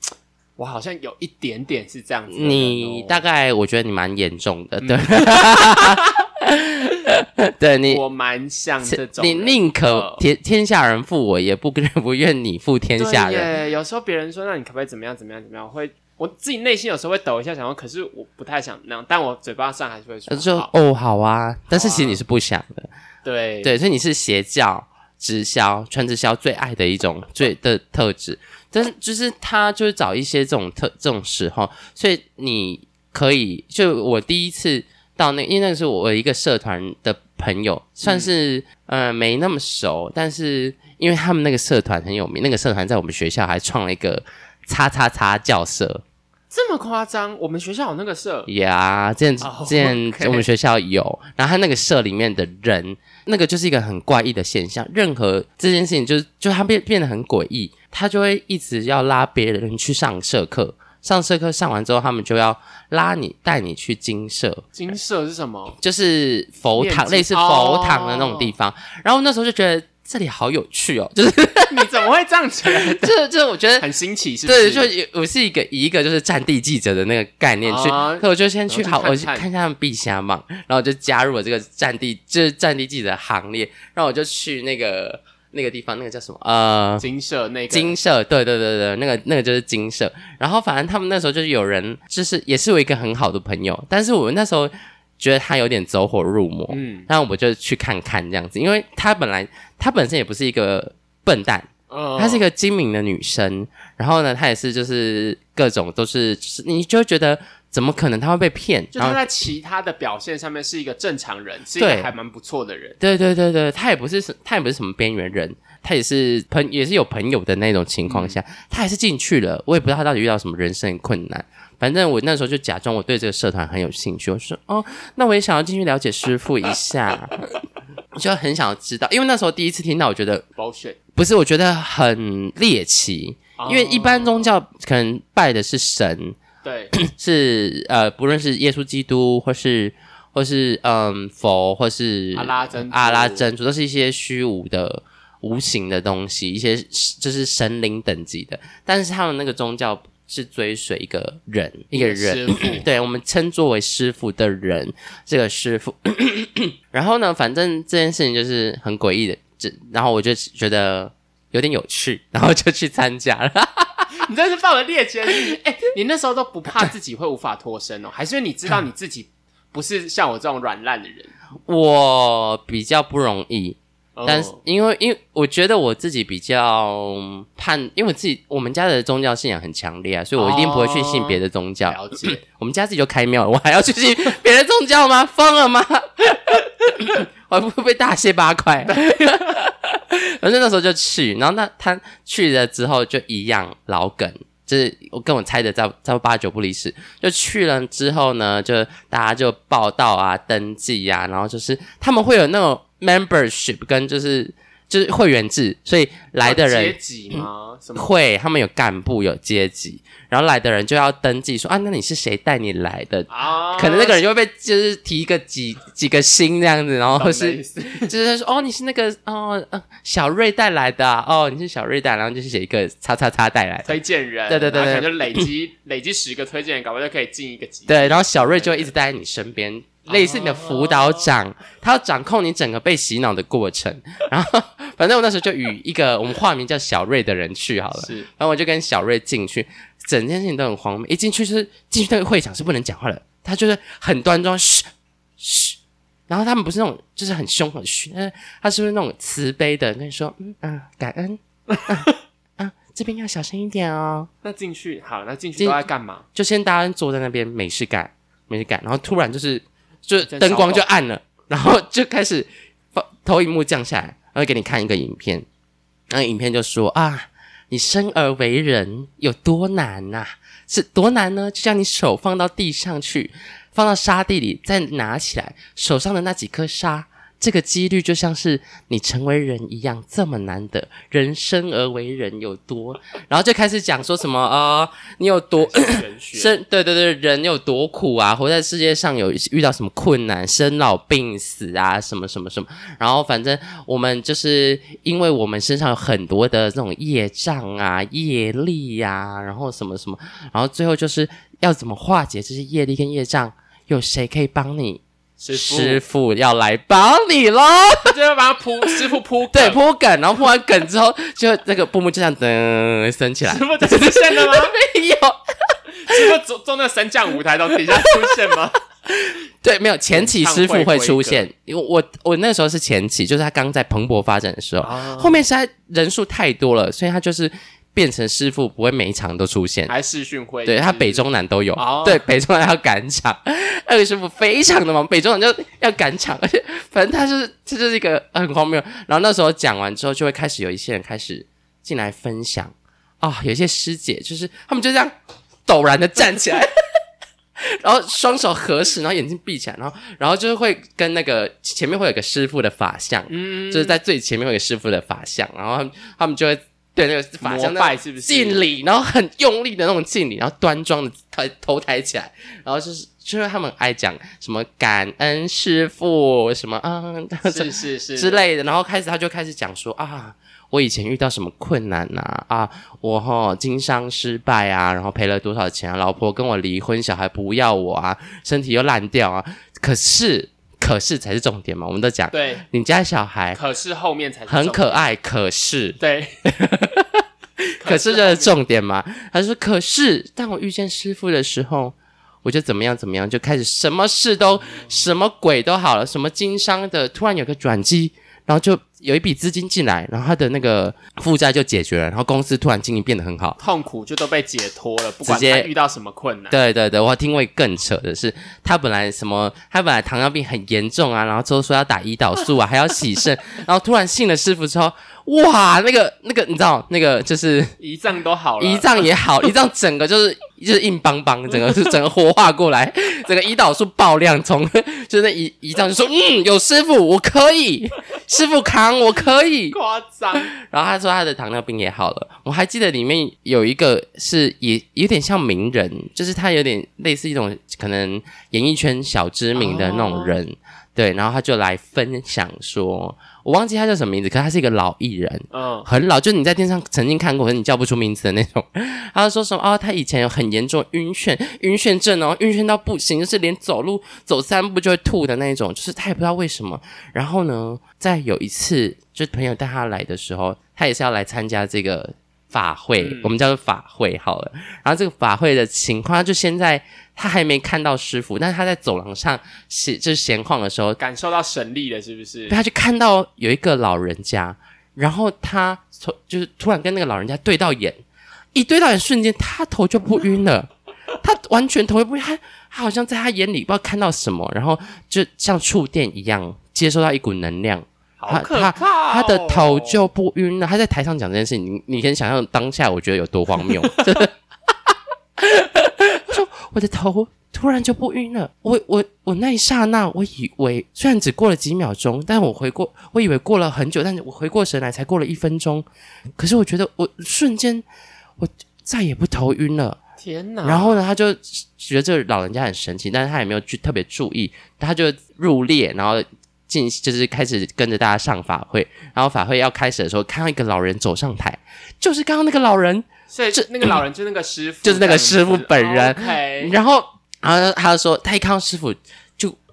[SPEAKER 2] 我好像有一点点是这样子
[SPEAKER 1] 你大概我觉得你蛮严重的，对，对你。
[SPEAKER 2] 我蛮像这种
[SPEAKER 1] 你
[SPEAKER 2] 人，
[SPEAKER 1] 宁可
[SPEAKER 2] 呃
[SPEAKER 1] 天天下人负我，也不 不愿你负天下人。
[SPEAKER 2] 耶有时候别人说，那你可不可以怎么样怎么样怎么样？我会我自己内心有时候会抖一下，想说，可是我不太想那样，但我嘴巴上还是会说好。
[SPEAKER 1] 就哦好啊，但是其实你是不想的，
[SPEAKER 2] 对。
[SPEAKER 1] 对，所以你是邪教、直销、全直销最爱的一种最的特质，但是就是他就是找一些这种特这种时候，所以你可以就我第一次到那，因为那个是我一个社团的朋友，算是、呃没那么熟，但是因为他们那个社团很有名，那个社团在我们学校还创了一个叉叉叉教社。
[SPEAKER 2] 这么夸张？我们学校有那个社，
[SPEAKER 1] 呀之前
[SPEAKER 2] 哦
[SPEAKER 1] 之前
[SPEAKER 2] OK
[SPEAKER 1] 我们学校有，然后他那个社里面的人，那个就是一个很怪异的现象。任何这件事情就是，就他变变得很诡异，他就会一直要拉别人去上社课，上社课上完之后，他们就要拉你带你去金社，
[SPEAKER 2] 金社是什么？
[SPEAKER 1] 就是佛堂，类似佛堂的那种地方。然后那时候就觉得这里好有趣哦，就是
[SPEAKER 2] 你怎么会这样觉得？
[SPEAKER 1] 这 这我觉得
[SPEAKER 2] 很新奇，是不是？
[SPEAKER 1] 对，就我是一个以一个就是战地记者的那个概念去，
[SPEAKER 2] 啊
[SPEAKER 1] 所以我就先去好，我去看一下他们避虾嘛，然后我就加入了这个战地，就是战地记者的行列，然后我就去那个那个地方，那个叫什么？呃，
[SPEAKER 2] 金社那个
[SPEAKER 1] 金社，对对对对，那个那个就是金社。然后反正他们那时候就是有人，就是也是我一个很好的朋友，但是我们那时候觉得他有点走火入魔，
[SPEAKER 2] 嗯，
[SPEAKER 1] 那我们就去看看这样子，因为她本来她本身也不是一个笨蛋，
[SPEAKER 2] 哦
[SPEAKER 1] 她是一个精明的女生，然后呢，她也是就是各种都是，就是你就觉得怎么可能她会被骗？
[SPEAKER 2] 就他在其他的表现上面是一个正常人，是一个
[SPEAKER 1] 对
[SPEAKER 2] 还蛮不错的人。
[SPEAKER 1] 对对对对，她也不是什她也不是什么边缘人，她也是朋也是有朋友的那种情况下，她还是进去了。我也不知道她到底遇到什么人生困难。反正我那时候就假装我对这个社团很有兴趣，我说哦，那我也想要进去了解师傅一下，我 就很想要知道，因为那时候第一次听到，我觉得
[SPEAKER 2] bullshit，
[SPEAKER 1] 不是，我觉得很猎奇，因为一般宗教可能拜的是神，
[SPEAKER 2] 对，
[SPEAKER 1] 是呃，不论是耶稣基督，或是或是嗯佛，或是
[SPEAKER 2] 阿拉真
[SPEAKER 1] 阿拉真主，都是一些虚无的、无形的东西，一些就是神灵等级的。但是他们那个宗教是追随一个人，一个人
[SPEAKER 2] 师傅，
[SPEAKER 1] 对我们称作为师傅的人，这个师傅。然后呢，反正这件事情就是很诡异的，这然后我就觉得有点有趣，然后就去参加了。
[SPEAKER 2] 你真是放了猎奇的心。哎、你那时候都不怕自己会无法脱身哦？还是因为你知道你自己不是像我这种软烂的人？
[SPEAKER 1] 我比较不容易，
[SPEAKER 2] 哦
[SPEAKER 1] 但是因为因为我觉得我自己比较判，因为我自己我们家的宗教信仰很强烈啊，所以我一定不会去信别的宗教。
[SPEAKER 2] 了解，
[SPEAKER 1] 我们家自己就开庙了，我还要去信别的宗教吗？疯了吗？我还不会被大卸八块。反正那时候就去，然后那他去了之后就一样老梗，就是我跟我猜的差差不多八九不离十。就去了之后呢，就大家就报道啊、登记啊，然后就是他们会有那种 membership 跟就是就是会员制，所以来的人
[SPEAKER 2] 阶级吗？什么？
[SPEAKER 1] 会，他们有干部有阶级，然后来的人就要登记说啊，那你是谁带你来的？
[SPEAKER 2] 啊，
[SPEAKER 1] 可能那个人就会被就是提一个几几个星这样子，然后
[SPEAKER 2] 懂
[SPEAKER 1] 是 就是说哦你是那个哦呃小瑞带来的啊、哦你是小瑞带，然后就是写一个叉叉叉带来的，
[SPEAKER 2] 推荐人，
[SPEAKER 1] 对对对
[SPEAKER 2] 就累积累积十个推荐人，搞不好就可以进一个级。
[SPEAKER 1] 对，然后小瑞就会一直待在你身边。类似你的辅导长，他要掌控你整个被洗脑的过程。然后，反正我那时候就与一个我们化名叫小瑞的人去好了。
[SPEAKER 2] 是
[SPEAKER 1] 然后我就跟小瑞进去，整件事情都很荒谬。一进去就是进去那个会场是不能讲话的，他就是很端庄，嘘嘘。然后他们不是那种就是很凶很嘘，但是他是不是那种慈悲的跟你说，嗯嗯，感恩，嗯嗯，这边要小声一点哦。
[SPEAKER 2] 那进去好，那进去
[SPEAKER 1] 进
[SPEAKER 2] 都在干嘛？
[SPEAKER 1] 就先大家坐在那边没事干，没事干，然后突然就是就灯光就暗了，然后就开始放投影幕降下来，然后给你看一个影片，那个影片就说啊，你生而为人有多难呐、是多难呢？就像你手放到地上去，放到沙地里，再拿起来，手上的那几颗沙。这个几率就像是你成为人一样这么难得，人生而为人有多，然后就开始讲说什么呃，你有多生对对对，人有多苦啊，活在世界上有遇到什么困难，生老病死啊，什么什么什么。然后反正我们就是因为我们身上有很多的这种业障啊、业力呀、然后什么什么，然后最后就是要怎么化解这些业力跟业障，有谁可以帮你？
[SPEAKER 2] 师傅
[SPEAKER 1] 要来帮你喽！
[SPEAKER 2] 就要把他铺 师傅铺
[SPEAKER 1] 对，
[SPEAKER 2] 梗
[SPEAKER 1] 铺梗，然后铺完梗之后，就那个布幕就这样噔升起来
[SPEAKER 2] 师。傅就出现了吗？
[SPEAKER 1] 没有，
[SPEAKER 2] 师傅坐坐那个升降舞台到底下出现吗？
[SPEAKER 1] 对，没有前期师傅会出
[SPEAKER 2] 演
[SPEAKER 1] 现，因为我我那时候是前期，就是他刚在蓬勃发展的时候，
[SPEAKER 2] 啊
[SPEAKER 1] 后面实在人数太多了，所以他就是变成师傅不会每一场都出现。
[SPEAKER 2] 还视讯会？
[SPEAKER 1] 对他北中南都有，
[SPEAKER 2] 哦。
[SPEAKER 1] 对北中南要赶场，那个师傅非常的忙，北中南就要赶场，而且反正他就是这就是一个很荒谬。然后那时候讲完之后，就会开始有一些人开始进来分享。啊、有一些师姐就是他们就这样陡然的站起来，然后双手合十，然后眼睛闭起来，然后然后就是会跟那个前面会有一个师傅的法相，
[SPEAKER 2] 嗯，
[SPEAKER 1] 就是在最前面会有一个师傅的法相，然后他们他们就会对那个法
[SPEAKER 2] 拜是不是
[SPEAKER 1] 敬礼，然后很用力的那种敬礼，然后端庄的抬头抬起来，然后就是就是他们爱讲什么感恩师傅什么啊
[SPEAKER 2] 是是是
[SPEAKER 1] 之类的，然后开始他就开始讲说啊。我以前遇到什么困难呐、啊？我哈经商失败啊，然后赔了多少钱啊？老婆跟我离婚，小孩不要我啊，身体又烂掉啊。可是，可是才是重点嘛。我们都讲，
[SPEAKER 2] 对，
[SPEAKER 1] 你家小孩
[SPEAKER 2] 可是后面才是
[SPEAKER 1] 很可爱，可是
[SPEAKER 2] 对，
[SPEAKER 1] 可是这是重点嘛？他说：“可是当我遇见师傅的时候，我就怎么样怎么样，就开始什么事都什么鬼都好了，什么经商的突然有个转机，然后就有一笔资金进来，然后他的那个负债就解决了，然后公司突然经营变得很好。
[SPEAKER 2] 痛苦就都被解脱了，不管他遇到什么困难。
[SPEAKER 1] 对对对，我听过更扯的是，他本来什么，他本来糖尿病很严重啊，然后之后说要打胰岛素啊，还要洗肾，然后突然信了师傅之后，哇，那个那个你知道，那个就是
[SPEAKER 2] 胰脏都好了，
[SPEAKER 1] 胰脏也好，胰脏整个就是就是硬邦邦，整个是 整个活化过来，整个胰岛素爆量，从就是那胰胰脏就说，嗯，有师傅我可以，师傅扛我可以，
[SPEAKER 2] 夸张。
[SPEAKER 1] 然后他说他的糖尿病也好了，我还记得里面有一个是也有点像名人，就是他有点类似一种可能演艺圈小知名的那种人，对，然后他就来分享说，我忘记他叫什么名字，可是他是一个老艺人，
[SPEAKER 2] 嗯，
[SPEAKER 1] 很老，就是你在电视上曾经看过，可是你叫不出名字的那种。他就说什么哦，他以前有很严重晕眩，晕眩症哦，晕眩到不行，就是连走路走三步就会吐的那种，就是他也不知道为什么。然后呢，在有一次，就朋友带他来的时候，他也是要来参加这个法会，
[SPEAKER 2] 嗯
[SPEAKER 1] 我们叫做法会好了。然后这个法会的情况，他就现在他还没看到师傅，但是他在走廊上闲就是闲逛的时候，
[SPEAKER 2] 感受到神力了，是不是？
[SPEAKER 1] 他就看到有一个老人家，然后他从就是突然跟那个老人家对到眼，一对到眼瞬间，他头就不晕了，他完全头也不晕，他他好像在他眼里不知道看到什么，然后就像触电一样接收到一股能量，他
[SPEAKER 2] 怕哦、
[SPEAKER 1] 他的头就不晕了。他在台上讲这件事情，你你可以想象当下我觉得有多荒谬，真的。他说我的头突然就不晕了，我我我那一刹那，我以为虽然只过了几秒钟，但我回过，我以为过了很久，但是我回过神来才过了一分钟，可是我觉得我瞬间我再也不头晕了。
[SPEAKER 2] 天哪！
[SPEAKER 1] 然后呢，他就觉得这个老人家很神奇，但是他也没有去特别注意，他就入列，然后进就是开始跟着大家上法会，然后法会要开始的时候，看到一个老人走上台，就是刚刚那个老人，
[SPEAKER 2] 所以这那个老人就是那个师傅，
[SPEAKER 1] 就是那个师傅本人然后然后他就说，他一看到师傅就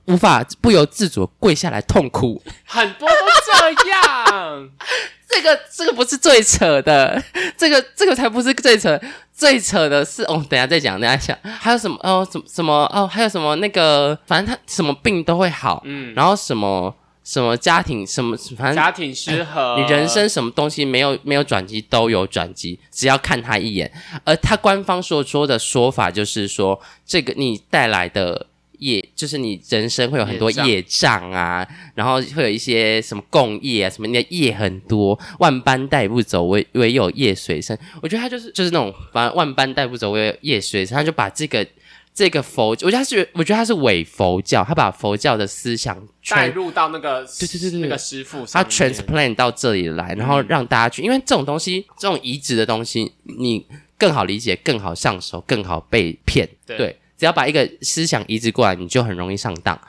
[SPEAKER 1] 无法不由自主跪下来痛哭。
[SPEAKER 2] 很多都这样。
[SPEAKER 1] 这个这个不是最扯的，这个这个才不是最扯，最扯的是哦，等一下再讲，等一下讲，还有什么？哦，什么什么？哦，还有什么那个，反正他什么病都会好，
[SPEAKER 2] 嗯，
[SPEAKER 1] 然后什么？什么家庭？什么，反正
[SPEAKER 2] 家庭失和，
[SPEAKER 1] 你人生什么东西没有没有转机都有转机，只要看他一眼。而他官方所说的说法就是说，这个你带来的业，就是你人生会有很多
[SPEAKER 2] 业障
[SPEAKER 1] 啊，然后会有一些什么共业啊，什么你的业很多，万般带不走，唯唯有业随身。我觉得他就是就是那种，反正万般带不走，唯有业随身。他就把这个。这个佛，我觉得他是，我觉得他是伪佛教，他把佛教的思想
[SPEAKER 2] 带入到那个
[SPEAKER 1] 对对对对
[SPEAKER 2] 那个师傅
[SPEAKER 1] 他，transplant 到这里来，然后让大家去，因为这种东西，这种移植的东西，你更好理解、更好上手、更好被骗。
[SPEAKER 2] 对
[SPEAKER 1] 只要把一个思想移植过来，你就很容易上当。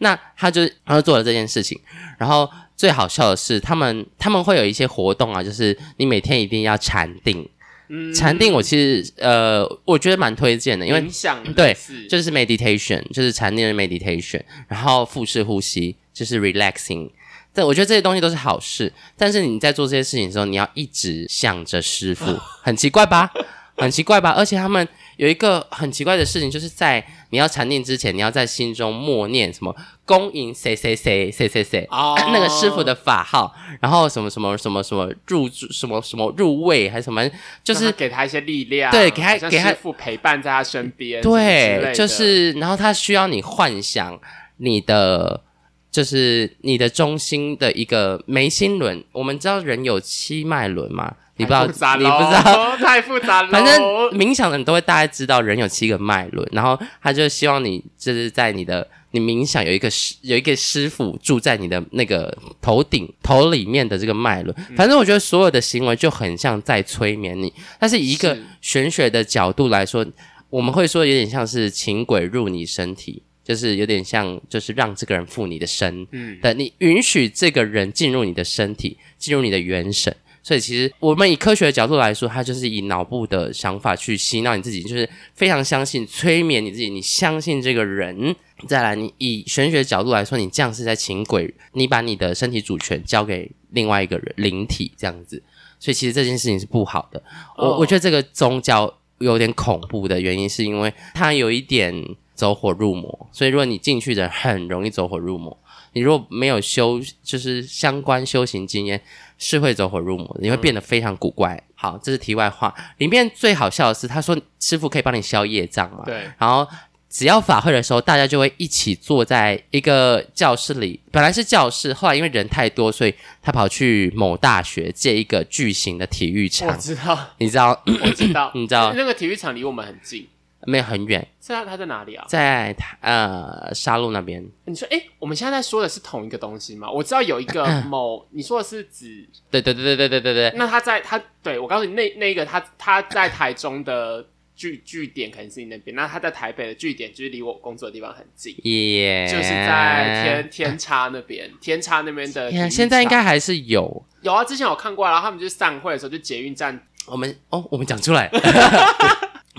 [SPEAKER 1] 那他就他就做了这件事情，然后最好笑的是，他们他们会有一些活动啊，就是你每天一定要禅定。
[SPEAKER 2] 嗯
[SPEAKER 1] 禅定我其实呃，我觉得蛮推荐的，因为
[SPEAKER 2] 冥想
[SPEAKER 1] 对就是 meditation，就是禅定的 meditation，然后腹式呼吸就是 relaxing。但我觉得这些东西都是好事，但是你在做这些事情的时候，你要一直想着师傅，很奇怪吧？很奇怪吧？而且他们有一个很奇怪的事情，就是在你要禅定之前，你要在心中默念什么恭迎谁谁谁谁谁谁。
[SPEAKER 2] 哦。
[SPEAKER 1] 那个师傅的法号，然后什么什么什么什么入什么什么入位还是什么，就是
[SPEAKER 2] 他给他一些力量，
[SPEAKER 1] 对给他给他
[SPEAKER 2] 师傅陪伴在他身边，
[SPEAKER 1] 对，就是，然后他需要你幻想你的，就是你的中心的一个眉心轮。我们知道人有七脉轮嘛？你不知道，你不知道。
[SPEAKER 2] 太复杂了。
[SPEAKER 1] 反正冥想的人都会大概知道人有七个脉轮，然后他就希望你就是在你的你冥想有一个师有一个师傅住在你的那个头顶头里面的这个脉轮。反正我觉得所有的行为就很像在催眠你，但是一个玄学的角度来说，我们会说有点像是请鬼入你身体。就是有点像，就是让这个人附你的身，
[SPEAKER 2] 嗯
[SPEAKER 1] 但你允许这个人进入你的身体，进入你的元神。所以其实我们以科学的角度来说，它就是以脑部的想法去洗脑你自己，就是非常相信催眠你自己，你相信这个人。再来，你以玄学角度来说，你这样是在请鬼，你把你的身体主权交给另外一个人灵体这样子。所以其实这件事情是不好的。我
[SPEAKER 2] 哦
[SPEAKER 1] 我觉得这个宗教有点恐怖的原因，是因为它有一点走火入魔，所以如果你进去的人很容易走火入魔。你如果没有修，就是相关修行经验，是会走火入魔的，你会变得非常古怪。好，这是题外话。里面最好笑的是，他说师傅可以帮你消业障嘛？
[SPEAKER 2] 对。
[SPEAKER 1] 然后只要法会的时候，大家就会一起坐在一个教室里。本来是教室，后来因为人太多，所以他跑去某大学借一个巨型的体育场。
[SPEAKER 2] 我知道，
[SPEAKER 1] 你知道，
[SPEAKER 2] 我知道，
[SPEAKER 1] 你知道
[SPEAKER 2] 那个体育场离我们很近。
[SPEAKER 1] 没有很远，现
[SPEAKER 2] 在他在哪里啊？
[SPEAKER 1] 在呃沙路那边。
[SPEAKER 2] 你说，哎，我们现在在说的是同一个东西吗？我知道有一个某，你说的是指，
[SPEAKER 1] 对对对对对对对对。
[SPEAKER 2] 那他在他对我告诉你，那那个他他在台中的据据点可能是你那边，那他在台北的据点就是离我工作的地方很近，
[SPEAKER 1] 耶，
[SPEAKER 2] 就是在天天差那边，天差那边的。
[SPEAKER 1] 现在应该还是有
[SPEAKER 2] 有啊，之前我看过，然后他们就散会的时候就捷运站，
[SPEAKER 1] 我们哦，我们讲出来。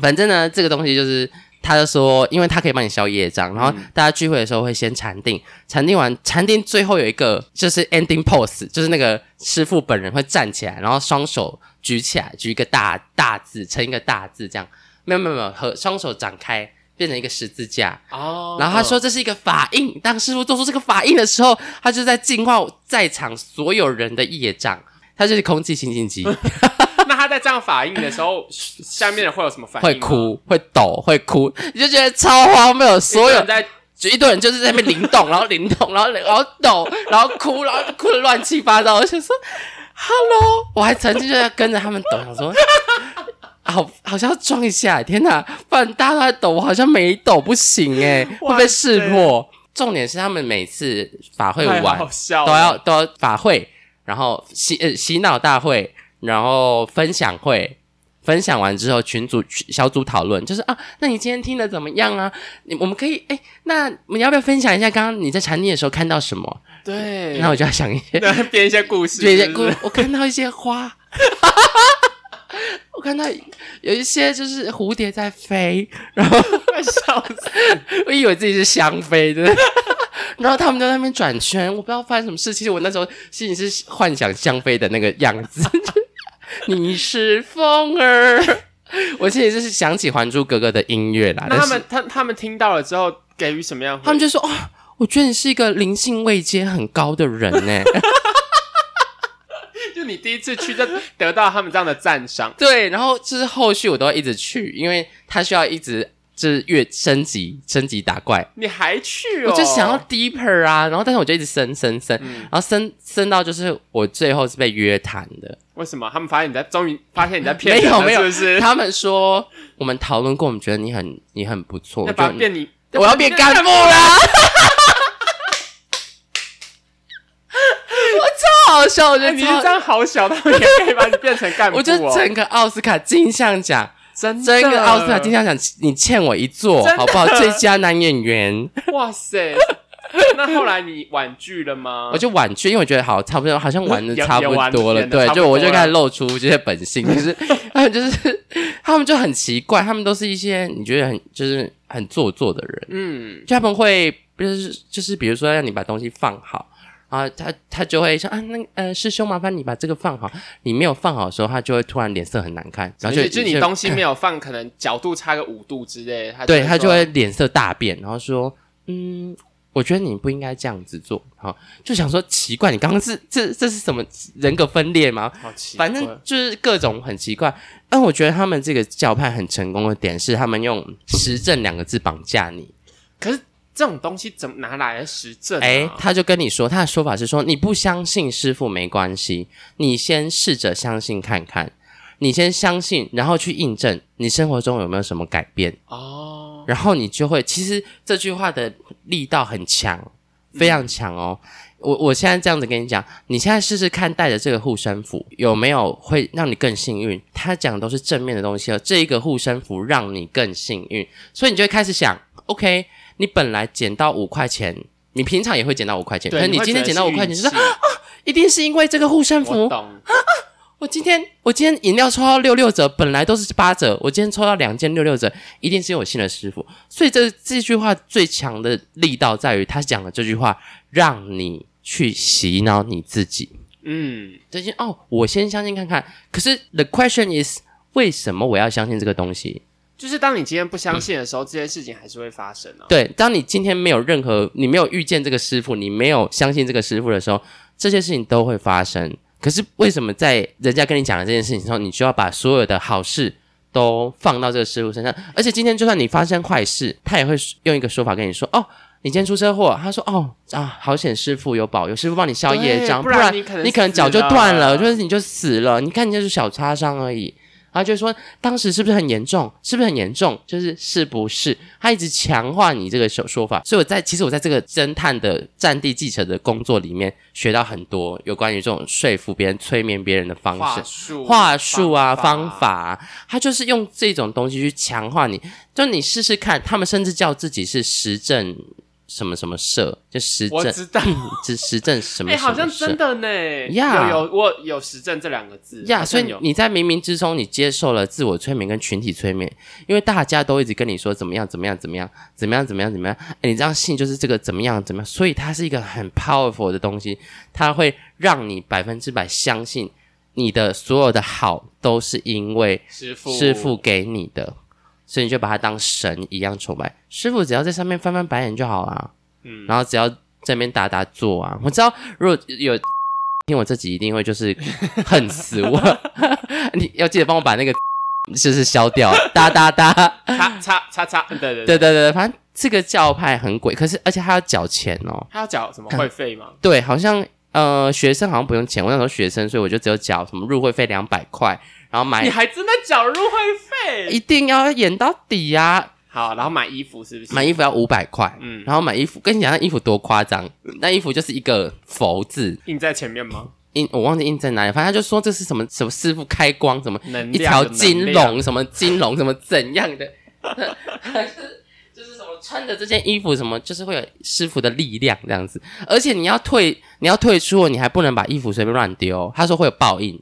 [SPEAKER 1] 反正呢，这个东西就是，他就说，因为他可以帮你消业障，然后大家聚会的时候会先禅定，禅定完，禅定最后有一个就是 ending pose，就是那个师傅本人会站起来，然后双手举起来，举一个大大字，成一个大字，这样，没有没有没有，和双手展开变成一个十字架。哦，然后他说这是一个法印，当师傅做出这个法印的时候，他就在净化在场所有人的业障，他就是空气清净机。
[SPEAKER 2] 那他在这样反应的时候，下面会有什么反应？
[SPEAKER 1] 会哭，会抖，会哭，你就觉得超荒谬。所有人在，就一堆人就是在那边灵动，然后灵动，然后然后抖，然后哭，然后哭的乱七八糟。我就说，Hello，我还曾经就在跟着他们抖，想说，好，好像要装一下。天哪，不然大家都在抖，我好像没抖不行哎，会被识破。重点是他们每次法会玩都要都要法会，然后洗呃洗脑大会。然后分享会，分享完之后群组小组讨论，就是啊，那你今天听的怎么样啊？你我们可以哎，那你要不要分享一下刚刚你在禅定的时候看到什么？
[SPEAKER 2] 对，
[SPEAKER 1] 那我就要想一些
[SPEAKER 2] 编一些故事，
[SPEAKER 1] 编一些故。我看到一些花，我看到有一些就是蝴蝶在飞，然后
[SPEAKER 2] 笑死，
[SPEAKER 1] 我以为自己是香妃的。然后他们在那边转圈，我不知道发生什么事。其实我那时候心里是幻想香妃的那个样子。你是风儿，我其实是想起《还珠格格》的音乐啦。
[SPEAKER 2] 那他们他他们听到了之后给予什么样？
[SPEAKER 1] 他们就说：“哦，我觉得你是一个灵性位阶很高的人呢。”
[SPEAKER 2] 就你第一次去就得到他们这样的赞赏。
[SPEAKER 1] 对，然后就是后续我都会一直去，因为他需要一直。就是越升级，升级打怪，
[SPEAKER 2] 你还去？
[SPEAKER 1] 我就想要 deeper 啊，然后但是我就一直升升升，然后升升到就是我最后是被约谈的。
[SPEAKER 2] 为什么？他们发现你在，终于发现你在骗？
[SPEAKER 1] 没有没有，
[SPEAKER 2] 是不是？
[SPEAKER 1] 他们说我们讨论过，我们觉得你很你很不错，
[SPEAKER 2] 就变你，
[SPEAKER 1] 我要变干部了。我超好笑，我觉得
[SPEAKER 2] 你这样好小，他们也可以把你变成干部。
[SPEAKER 1] 我觉得整个奥斯卡金像奖。
[SPEAKER 2] 真
[SPEAKER 1] 真个奥斯卡金像奖，你欠我一座，好不好？最佳男演员。
[SPEAKER 2] 哇塞！那后来你婉拒了吗？
[SPEAKER 1] 我就婉拒，因为我觉得好差不多，好像玩的差不多了。对，就我就开始露出这些本性，就是他们就是他们就很奇怪，他们都是一些你觉得很就是很做作的人。嗯，就他们会就是就是比如说让你把东西放好。啊，他他就会说啊，那呃，师兄麻烦你把这个放好。你没有放好的时候，他就会突然脸色很难看。然后就
[SPEAKER 2] 就你东西没有放，可能角度差个五度之类。
[SPEAKER 1] 他对他就会脸色大变，然后说，嗯，我觉得你不应该这样子做。好，就想说奇怪，你刚刚是这这是什么人格分裂吗？
[SPEAKER 2] 好奇怪，
[SPEAKER 1] 反正就是各种很奇怪。但我觉得他们这个教派很成功的点是，他们用实证两个字绑架你。
[SPEAKER 2] 可是。这种东西怎么拿来实证？
[SPEAKER 1] 哎，他就跟你说，他的说法是说，你不相信师傅没关系，你先试着相信看看，你先相信，然后去印证你生活中有没有什么改变哦，然后你就会，其实这句话的力道很强，非常强哦。我我现在这样子跟你讲，你现在试试看，带着这个护身符有没有会让你更幸运？他讲的都是正面的东西哦，这一个护身符让你更幸运，所以你就会开始想，OK。你本来捡到五块钱，你平常也会捡到五块钱，可是你今天捡到五块钱，就说啊，一定是因为这个护身符。我今天我今天饮料抽到六六折，本来都是八折，我今天抽到两件六六折，一定是因为我信了师傅。所以这这句话最强的力道在于他讲的这句话，让你去洗脑你自己。嗯，这些哦，我先相信看看。可是 the question is，为什么我要相信这个东西？
[SPEAKER 2] 就是当你今天不相信的时候，这件事情还是会发生啊。
[SPEAKER 1] 对，当你今天没有任何，你没有遇见这个师傅，你没有相信这个师傅的时候，这些事情都会发生。可是为什么在人家跟你讲了这件事情之后，你就要把所有的好事都放到这个师傅身上？而且今天就算你发生坏事，他也会用一个说法跟你说：“哦，你今天出车祸。”他说：“哦啊，好险，师傅有保佑，师傅帮你消业障，
[SPEAKER 2] 不
[SPEAKER 1] 不然
[SPEAKER 2] 你可能
[SPEAKER 1] 你可能脚就断了，
[SPEAKER 2] 了
[SPEAKER 1] 就是你就死了。你看你就是小擦伤而已。”然后就说当时是不是很严重？是不是很严重？就是是不是？他一直强化你这个说说法，所以我在其实我在这个侦探的战地记者的工作里面学到很多有关于这种说服别人、催眠别人的方
[SPEAKER 2] 话
[SPEAKER 1] 式。
[SPEAKER 2] 术、
[SPEAKER 1] 话术啊，方
[SPEAKER 2] 法，
[SPEAKER 1] 法啊，他就是用这种东西去强化你，就你试试看。他们甚至叫自己是实证什么什么社，就实证，
[SPEAKER 2] 我知道。
[SPEAKER 1] 是实证什么
[SPEAKER 2] 哎、好像真。的呢。
[SPEAKER 1] 呀
[SPEAKER 2] 有有我有实证这两个字
[SPEAKER 1] 呀所以你在冥冥之中，你接受了自我催眠跟群体催眠，因为大家都一直跟你说怎么样怎么样怎么样怎么样怎么样怎么样，哎，你这样信就是这个怎么样怎么样，所以它是一个很 powerful 的东西，它会让你百分之百相信你的所有的好都是因为
[SPEAKER 2] 师傅
[SPEAKER 1] 师傅给你的，所以你就把它当神一样崇拜。师傅只要在上面翻翻白眼就好啦，
[SPEAKER 2] 嗯
[SPEAKER 1] 然后只要在那边打打坐啊。我知道，如果有听我这集，一定会就是恨死我。你要记得帮我把那个 就是消掉，哒哒哒。
[SPEAKER 2] 叉叉叉叉，对对
[SPEAKER 1] 对对对，反正这个教派很鬼，可是而且还要缴钱哦。
[SPEAKER 2] 他要缴什么会费吗？
[SPEAKER 1] 对，好像呃学生好像不用钱，我那时候学生，所以我就只有缴什么入会费两百块，然后买
[SPEAKER 2] 你还真的缴入会费？
[SPEAKER 1] 一定要演到底呀、
[SPEAKER 2] 好，然后买衣服是不是？
[SPEAKER 1] 买衣服要五百块，
[SPEAKER 2] 嗯
[SPEAKER 1] 然后买衣服，跟你讲那衣服多夸张，那衣服就是一个佛字，
[SPEAKER 2] 印在前面吗？
[SPEAKER 1] 印我忘记印在哪里，反正他就说这是什么什么师傅开光什么
[SPEAKER 2] 能
[SPEAKER 1] 一条金龙什么金龙什么怎样的，穿着这件衣服什么，就是会有师傅的力量这样子，而且你要退你要退出，你还不能把衣服随便乱丢，他说会有报应。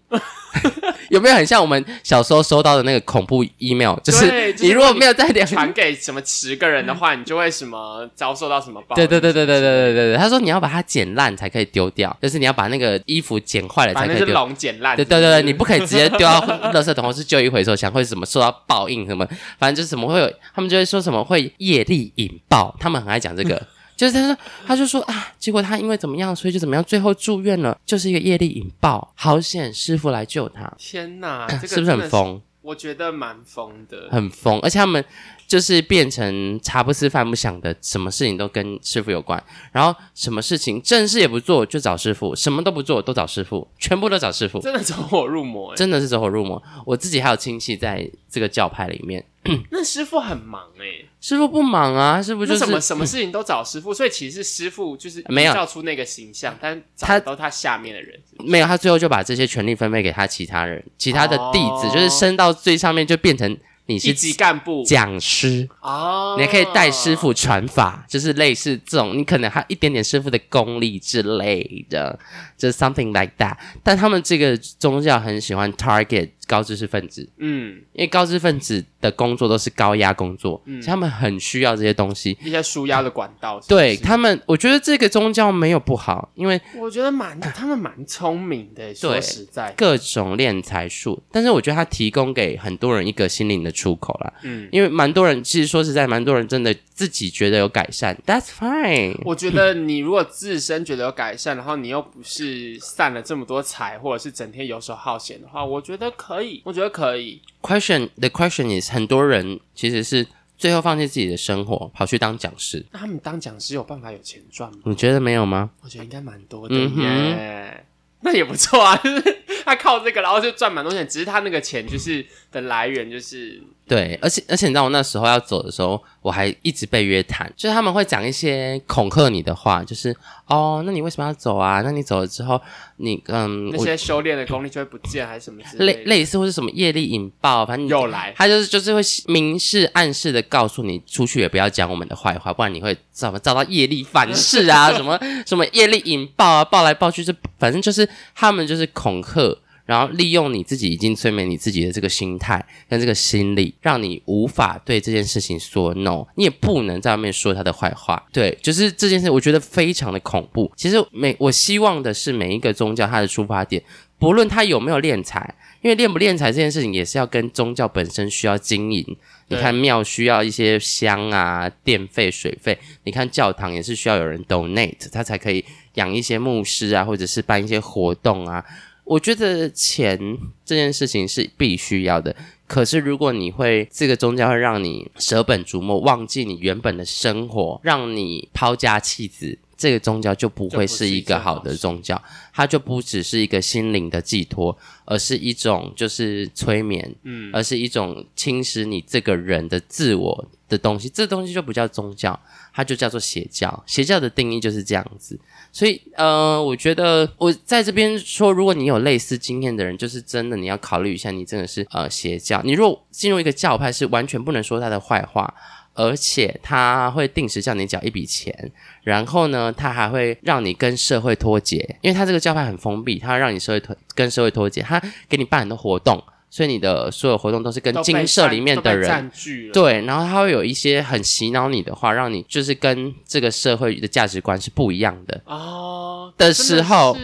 [SPEAKER 1] 有没有很像我们小时候收到的那个恐怖 email？就是 你如果没有在点
[SPEAKER 2] 传给什么十个人的话，你就会什么遭受到什么报应？
[SPEAKER 1] 对对对对对对对对对，他说你要把它剪烂才可以丢掉，就是你要把那个衣服剪坏了才可以丢。
[SPEAKER 2] 龙剪烂。
[SPEAKER 1] 对对对你不可以直接丢到垃圾桶或是旧衣回收箱，会什么受到报应什么，反正就是什么会有，他们就会说什么会业力引爆，他们很爱讲这个。就是他说，他就说啊，结果他因为怎么样，所以就怎么样，最后住院了，就是一个业力引爆，好险师傅来救他，
[SPEAKER 2] 天哪，这个
[SPEAKER 1] 是不是很？疯？
[SPEAKER 2] 我觉得蛮疯的。
[SPEAKER 1] 很疯，而且他们就是变成茶不思饭不想的，什么事情都跟师傅有关，然后什么事情正事也不做就找师傅，什么都不做都找师傅，全部都找师傅，
[SPEAKER 2] 真的走火入魔哎！
[SPEAKER 1] 真的是走火入魔。我自己还有亲戚在这个教派里面，
[SPEAKER 2] 那师傅很忙哎，
[SPEAKER 1] 师傅不忙啊，师傅就
[SPEAKER 2] 是什么什么事情都找师傅，所以其实师傅就是
[SPEAKER 1] 没有。
[SPEAKER 2] 营造出那个形象，但找
[SPEAKER 1] 他
[SPEAKER 2] 的都他下面的人。是是？
[SPEAKER 1] 没有，他最后就把这些权利分配给他其他人，其他的弟子、
[SPEAKER 2] 哦。
[SPEAKER 1] 就是升到最上面就变成你是
[SPEAKER 2] 一级干部
[SPEAKER 1] 讲师。
[SPEAKER 2] 哦，
[SPEAKER 1] 你还可以带师傅传法，就是类似这种，你可能还有一点点师傅的功力之类的，就是 something like that。但他们这个宗教很喜欢 target 高知识分子，
[SPEAKER 2] 嗯，
[SPEAKER 1] 因为高知识分子的工作都是高压工作，
[SPEAKER 2] 嗯
[SPEAKER 1] 所以他们很需要这些东西。
[SPEAKER 2] 一些舒压的管道是是。
[SPEAKER 1] 对他们，我觉得这个宗教没有不好，因为
[SPEAKER 2] 我觉得蛮他们蛮聪明的，说
[SPEAKER 1] 对
[SPEAKER 2] 实在，
[SPEAKER 1] 各种练财术，但是我觉得他提供给很多人一个心灵的出口啦。
[SPEAKER 2] 嗯，
[SPEAKER 1] 因为蛮多人，其实说实在，蛮多人真的自己觉得有改善，That's fine。
[SPEAKER 2] 我觉得你如果自身觉得有改善，然后你又不是散了这么多财，或者是整天游手好闲的话，我觉得可以，我觉得可以。
[SPEAKER 1] Question the question is，很多人其实是最后放弃自己的生活，跑去当讲师。
[SPEAKER 2] 那他们当讲师有办法有钱赚吗？
[SPEAKER 1] 你觉得没有吗？
[SPEAKER 2] 我觉得应该蛮多的耶。那也不错啊，就是他靠这个，然后就赚蛮多钱。只是他那个钱就是的来源就是
[SPEAKER 1] 对，而且而且你知道我那时候要走的时候，我还一直被约谈，就是他们会讲一些恐吓你的话，就是哦，那你为什么要走啊？那你走了之后，你嗯，
[SPEAKER 2] 那些修炼的功力就会不见，还是什么之类
[SPEAKER 1] 类。类似或是什么业力引爆，反正你
[SPEAKER 2] 又来
[SPEAKER 1] 他就是就是会明示暗示的告诉你，出去也不要讲我们的坏话，不然你会怎么遭到业力反噬啊，什么什么业力引爆啊，爆来爆去，就反正就是他们就是恐吓。然后利用你自己已经催眠你自己的这个心态跟这个心理，让你无法对这件事情说 no，你也不能在外面说他的坏话。对，就是这件事，我觉得非常的恐怖。其实每我希望的是每一个宗教它的出发点不论他有没有敛财，因为敛不敛财这件事情也是要跟宗教本身需要经营。你看庙需要一些香啊、电费、水费，你看教堂也是需要有人 donate，他才可以养一些牧师啊，或者是办一些活动啊。我觉得钱这件事情是必须要的，可是如果你会这个宗教会让你舍本逐末，忘记你原本的生活，让你抛家弃子，这个宗教就不会是一个好的宗教，它就不只是一个心灵的寄托，而是一种就是催眠，嗯，而是一种侵蚀你这个人的自我的东西，这东西就不叫宗教，它就叫做邪教。邪教的定义就是这样子。所以，呃，我觉得我在这边说，如果你有类似经验的人，就是真的你要考虑一下，你真的是呃邪教。你如果进入一个教派，是完全不能说他的坏话，而且他会定时叫你缴一笔钱，然后呢，他还会让你跟社会脱节，因为他这个教派很封闭，他让你社会脱跟社会脱节，他给你办很多活动，所以你的所有活动都是跟金社里面的人对，然后他会有一些很洗脑你的话，让你就是跟这个社会的价值观是不一样的。
[SPEAKER 2] 哦
[SPEAKER 1] 的
[SPEAKER 2] 真
[SPEAKER 1] 时候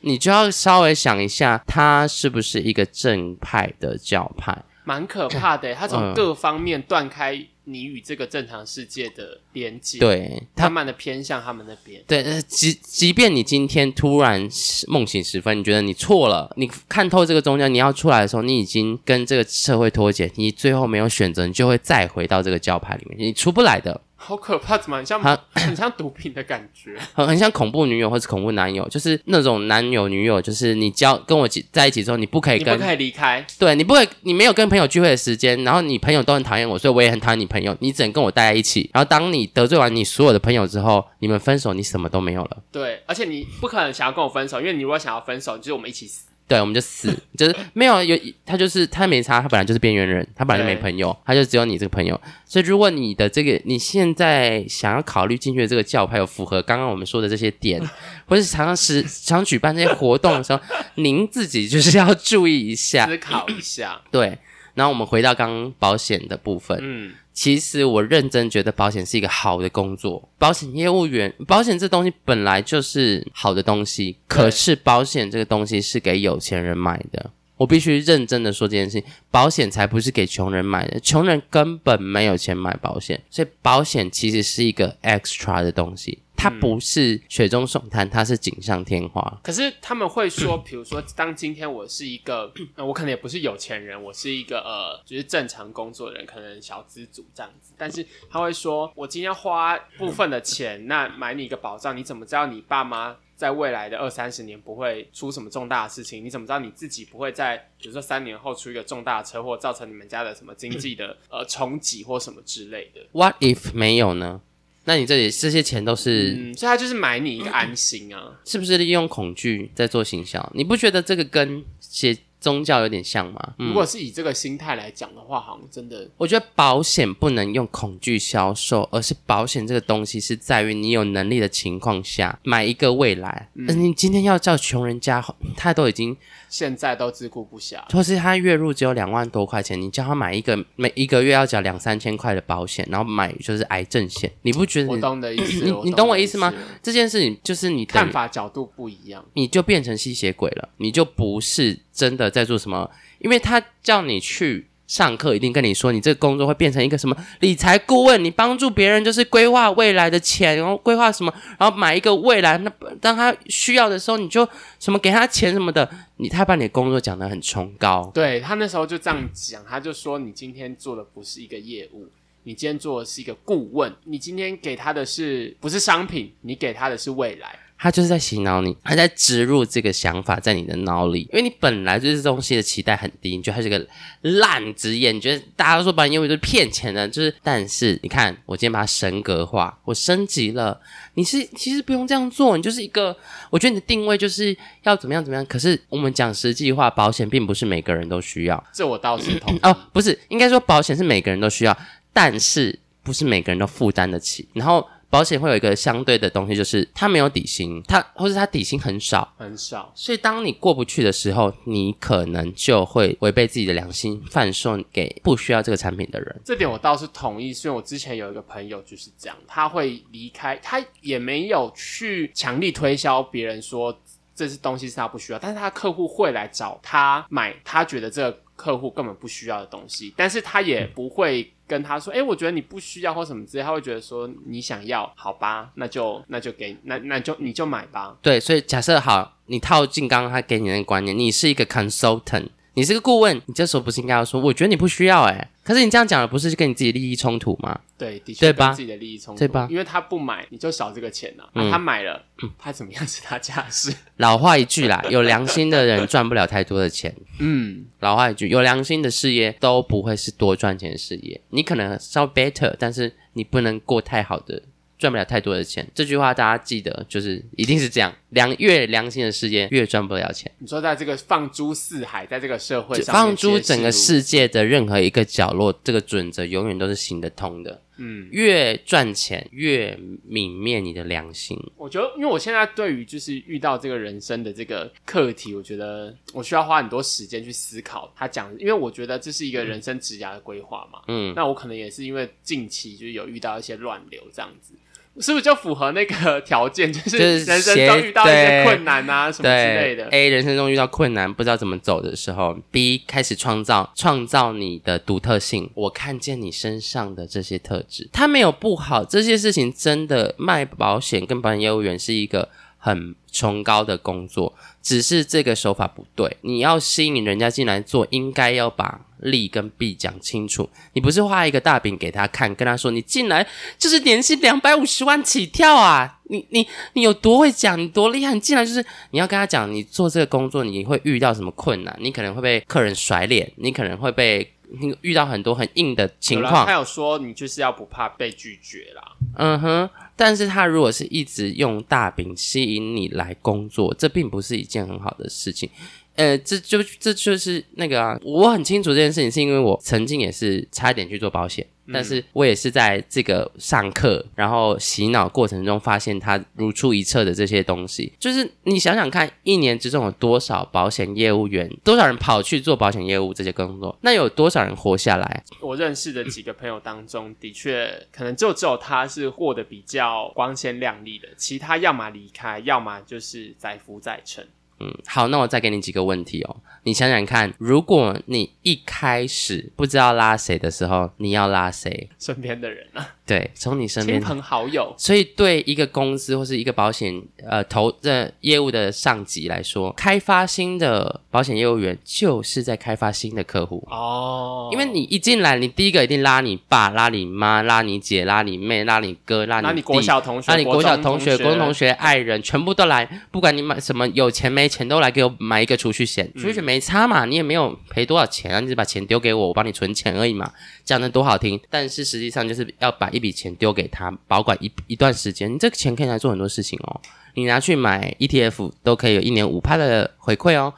[SPEAKER 1] 你就要稍微想一下，他是不是一个正派的教派？
[SPEAKER 2] 蛮可怕的耶。他从
[SPEAKER 1] 嗯
[SPEAKER 2] 各方面断开你与这个正常世界的连接，，
[SPEAKER 1] 对，它
[SPEAKER 2] 慢慢的偏向他们那边。
[SPEAKER 1] 对，呃即即便你今天突然梦醒时分，你觉得你错了，你看透这个宗教，你要出来的时候，你已经跟这个社会脱节，你最后没有选择，你就会再回到这个教派里面，你出不来的。
[SPEAKER 2] 好可怕，怎么很像
[SPEAKER 1] 很
[SPEAKER 2] 很像毒品的感觉？
[SPEAKER 1] 很很像恐怖女友或是恐怖男友，就是那种男友女友，就是你交跟我在一起之后，你不可以跟
[SPEAKER 2] 你不可以离开，
[SPEAKER 1] 对你不会，你没有跟朋友聚会的时间，然后你朋友都很讨厌我，所以我也很讨厌你朋友，你只能跟我待在一起。然后当你得罪完你所有的朋友之后，你们分手，你什么都没有了。
[SPEAKER 2] 对，而且你不可能想要跟我分手，因为你如果想要分手，就是我们一起死。
[SPEAKER 1] 对，我们就死，就是没有有他就是他没差，他本来就是边缘人，他本来就没朋友，他就只有你这个朋友。所以如果你的这个你现在想要考虑进去的这个教派有符合刚刚我们说的这些点，或是常常时常举办这些活动的时候，您自己就是要注意一下。
[SPEAKER 2] 思考一下，
[SPEAKER 1] 对，然后我们回到刚刚保险的部分，
[SPEAKER 2] 嗯，
[SPEAKER 1] 其实我认真觉得保险是一个好的工作，保险业务员，保险这东西本来就是好的东西，可是保险这个东西是给有钱人买的。我必须认真的说这件事情，保险才不是给穷人买的，穷人根本没有钱买保险，所以保险其实是一个 extra 的东西，它不是雪中送炭，它是锦上添花。
[SPEAKER 2] 可是他们会说，比如说，当今天我是一个，呃我可能也不是有钱人，我是一个呃，就是正常工作的人，可能小资族这样子。但是他会说，我今天花部分的钱，那买你一个保障，你怎么知道你爸妈在未来的二三十年不会出什么重大的事情？你怎么知道你自己不会在比如说三年后出一个重大的车祸，造成你们家的什么经济的呃冲击或什么之类的
[SPEAKER 1] ？What if 没有呢？那你这里这些钱都是、
[SPEAKER 2] 嗯，所以他就是买你一个安心啊。
[SPEAKER 1] 是不是利用恐惧在做行销？你不觉得这个跟邪宗教有点像吗？嗯
[SPEAKER 2] 如果是以这个心态来讲的话，好像真的
[SPEAKER 1] 我觉得保险不能用恐惧销售，而是保险这个东西是在于你有能力的情况下买一个未来。嗯、你今天要叫穷人家，他都已经，
[SPEAKER 2] 现在都自顾不暇。
[SPEAKER 1] 或是他月入只有两万多块钱，你叫他买一个每一个月要缴两三千块的保险，然后买就是癌症险，你不觉得
[SPEAKER 2] 我
[SPEAKER 1] 你
[SPEAKER 2] 懂你的意思，
[SPEAKER 1] 你你懂我意思吗
[SPEAKER 2] 了？
[SPEAKER 1] 这件事情就是你等于
[SPEAKER 2] 看法角度不一样，
[SPEAKER 1] 你就变成吸血鬼了，你就不是真的在做什么，因为他叫你去上课，一定跟你说你这个工作会变成一个什么理财顾问，你帮助别人就是规划未来的钱，然后规划什么，然后买一个未来，那当他需要的时候，你就什么给他钱什么的，你他把你的工作讲得很崇高，
[SPEAKER 2] 对他那时候就这样讲，他就说你今天做的不是一个业务，你今天做的是一个顾问，你今天给他的是不是商品，你给他的是未来。
[SPEAKER 1] 他就是在洗脑你，他在植入这个想法在你的脑里，因为你本来对这东西的期待很低，你觉得它是个烂职业，你觉得大家都说保险业务就是骗钱的，就是，但是你看我今天把它神格化，我升级了，你是其实不用这样做，你就是一个，我觉得你的定位就是要怎么样怎么样，可是我们讲实际话，保险并不是每个人都需要
[SPEAKER 2] 这我倒是同意。
[SPEAKER 1] 哦，不是，应该说保险是每个人都需要，但是不是每个人都负担得起，然后。保险会有一个相对的东西，就是它没有底薪，它或者它底薪很少，
[SPEAKER 2] 很少，
[SPEAKER 1] 所以当你过不去的时候，你可能就会违背自己的良心，贩售给不需要这个产品的人。
[SPEAKER 2] 这点我倒是同意。所以我之前有一个朋友就是这样，他会离开，他也没有去强力推销别人说这是东西是他不需要，但是他客户会来找他买，他觉得这个客户根本不需要的东西，但是他也不会跟他说，哎、我觉得你不需要或什么之类，他会觉得说你想要，好吧，那就那就给那那就你就买吧。
[SPEAKER 1] 对，所以假设好，你套进刚刚他给你的那个观念，你是一个 consultant，你是个顾问，你这时候不是应该要说，我觉得你不需要哎、可是你这样讲的不是跟你自己利益冲突吗？
[SPEAKER 2] 对，的确
[SPEAKER 1] 对吧
[SPEAKER 2] 跟自己的利益冲突，
[SPEAKER 1] 对吧
[SPEAKER 2] 因为他不买，你就少这个钱呐、啊。
[SPEAKER 1] 嗯
[SPEAKER 2] 他买了，他怎么样是他家事。
[SPEAKER 1] 老话一句啦，有良心的人赚不了太多的钱。
[SPEAKER 2] 嗯，
[SPEAKER 1] 老话一句，有良心的事业都不会是多赚钱的事业。你可能稍微 better，但是你不能过太好的，赚不了太多的钱。这句话大家记得，就是一定是这样。良越良心的事业越赚不了钱。
[SPEAKER 2] 你说在这个放诸四海，在这个社会上
[SPEAKER 1] 放诸整个世界的任何一个角落，这个准则永远都是行得通的。
[SPEAKER 2] 嗯，
[SPEAKER 1] 越赚钱越泯灭你的良心。
[SPEAKER 2] 我觉得，因为我现在对于就是遇到这个人生的这个课题，我觉得我需要花很多时间去思考他讲的，因为我觉得这是一个人生职涯的规划嘛。
[SPEAKER 1] 嗯，
[SPEAKER 2] 那我可能也是因为近期就是有遇到一些乱流这样子，是不是就符合那个条件，就是人生中遇到一些困难啊什么之类的。
[SPEAKER 1] ，A 人生中遇到困难，不知道怎么走的时候，B 开始创造创造你的独特性。我看见你身上的这些特质，它没有不好，这些事情真的卖保险跟保险业务员是一个很崇高的工作，只是这个手法不对。你要吸引人家进来做，应该要把利跟弊讲清楚。你不是画一个大饼给他看，跟他说你进来就是年薪两百五十万起跳啊！你你你有多会讲，你多厉害？你进来就是你要跟他讲，你做这个工作你会遇到什么困难？你可能会被客人甩脸，你可能会被你遇到很多很硬的情况
[SPEAKER 2] 他。有说你就是要不怕被拒绝啦。
[SPEAKER 1] 嗯哼，但是他如果是一直用大饼吸引你来工作，这并不是一件很好的事情。呃，这就这就是那个啊，我很清楚这件事情，是因为我曾经也是差一点去做保险，但是我也是在这个上课然后洗脑过程中发现它如出一辙的这些东西。就是你想想看，一年之中有多少保险业务员，多少人跑去做保险业务这些工作，那有多少人活下来？
[SPEAKER 2] 我认识的几个朋友当中，的确可能就只有他是过得比较光鲜亮丽的，其他要么离开，要么就是载浮载沉。
[SPEAKER 1] 嗯，好，那我再给你几个问题哦。你想想看，如果你一开始不知道拉谁的时候，你要拉谁？
[SPEAKER 2] 身边的人啊，
[SPEAKER 1] 对，从你身
[SPEAKER 2] 亲
[SPEAKER 1] 边。
[SPEAKER 2] 朋好友，
[SPEAKER 1] 所以对一个公司或是一个保险呃投的业务的上级来说，开发新的保险业务员就是在开发新的客户。
[SPEAKER 2] 哦，
[SPEAKER 1] 因为你一进来，你第一个一定拉你爸、拉你妈、拉你姐、拉你妹、拉你哥、拉你
[SPEAKER 2] 那你国
[SPEAKER 1] 弟
[SPEAKER 2] 小同学，
[SPEAKER 1] 那你国小同学、
[SPEAKER 2] 学、
[SPEAKER 1] 国中同学、爱人，全部都来，不管你买什么，有钱没钱都来给我买一个储蓄险，储蓄险没差嘛，你也没有赔多少钱啊，你只把钱丢给我，我帮你存钱而已嘛，讲的多好听，但是实际上就是要把一笔钱丢给他，保管一一段时间，你这个钱可以来做很多事情哦，你拿去买 ETF 都可以有一年五趴的回馈哦。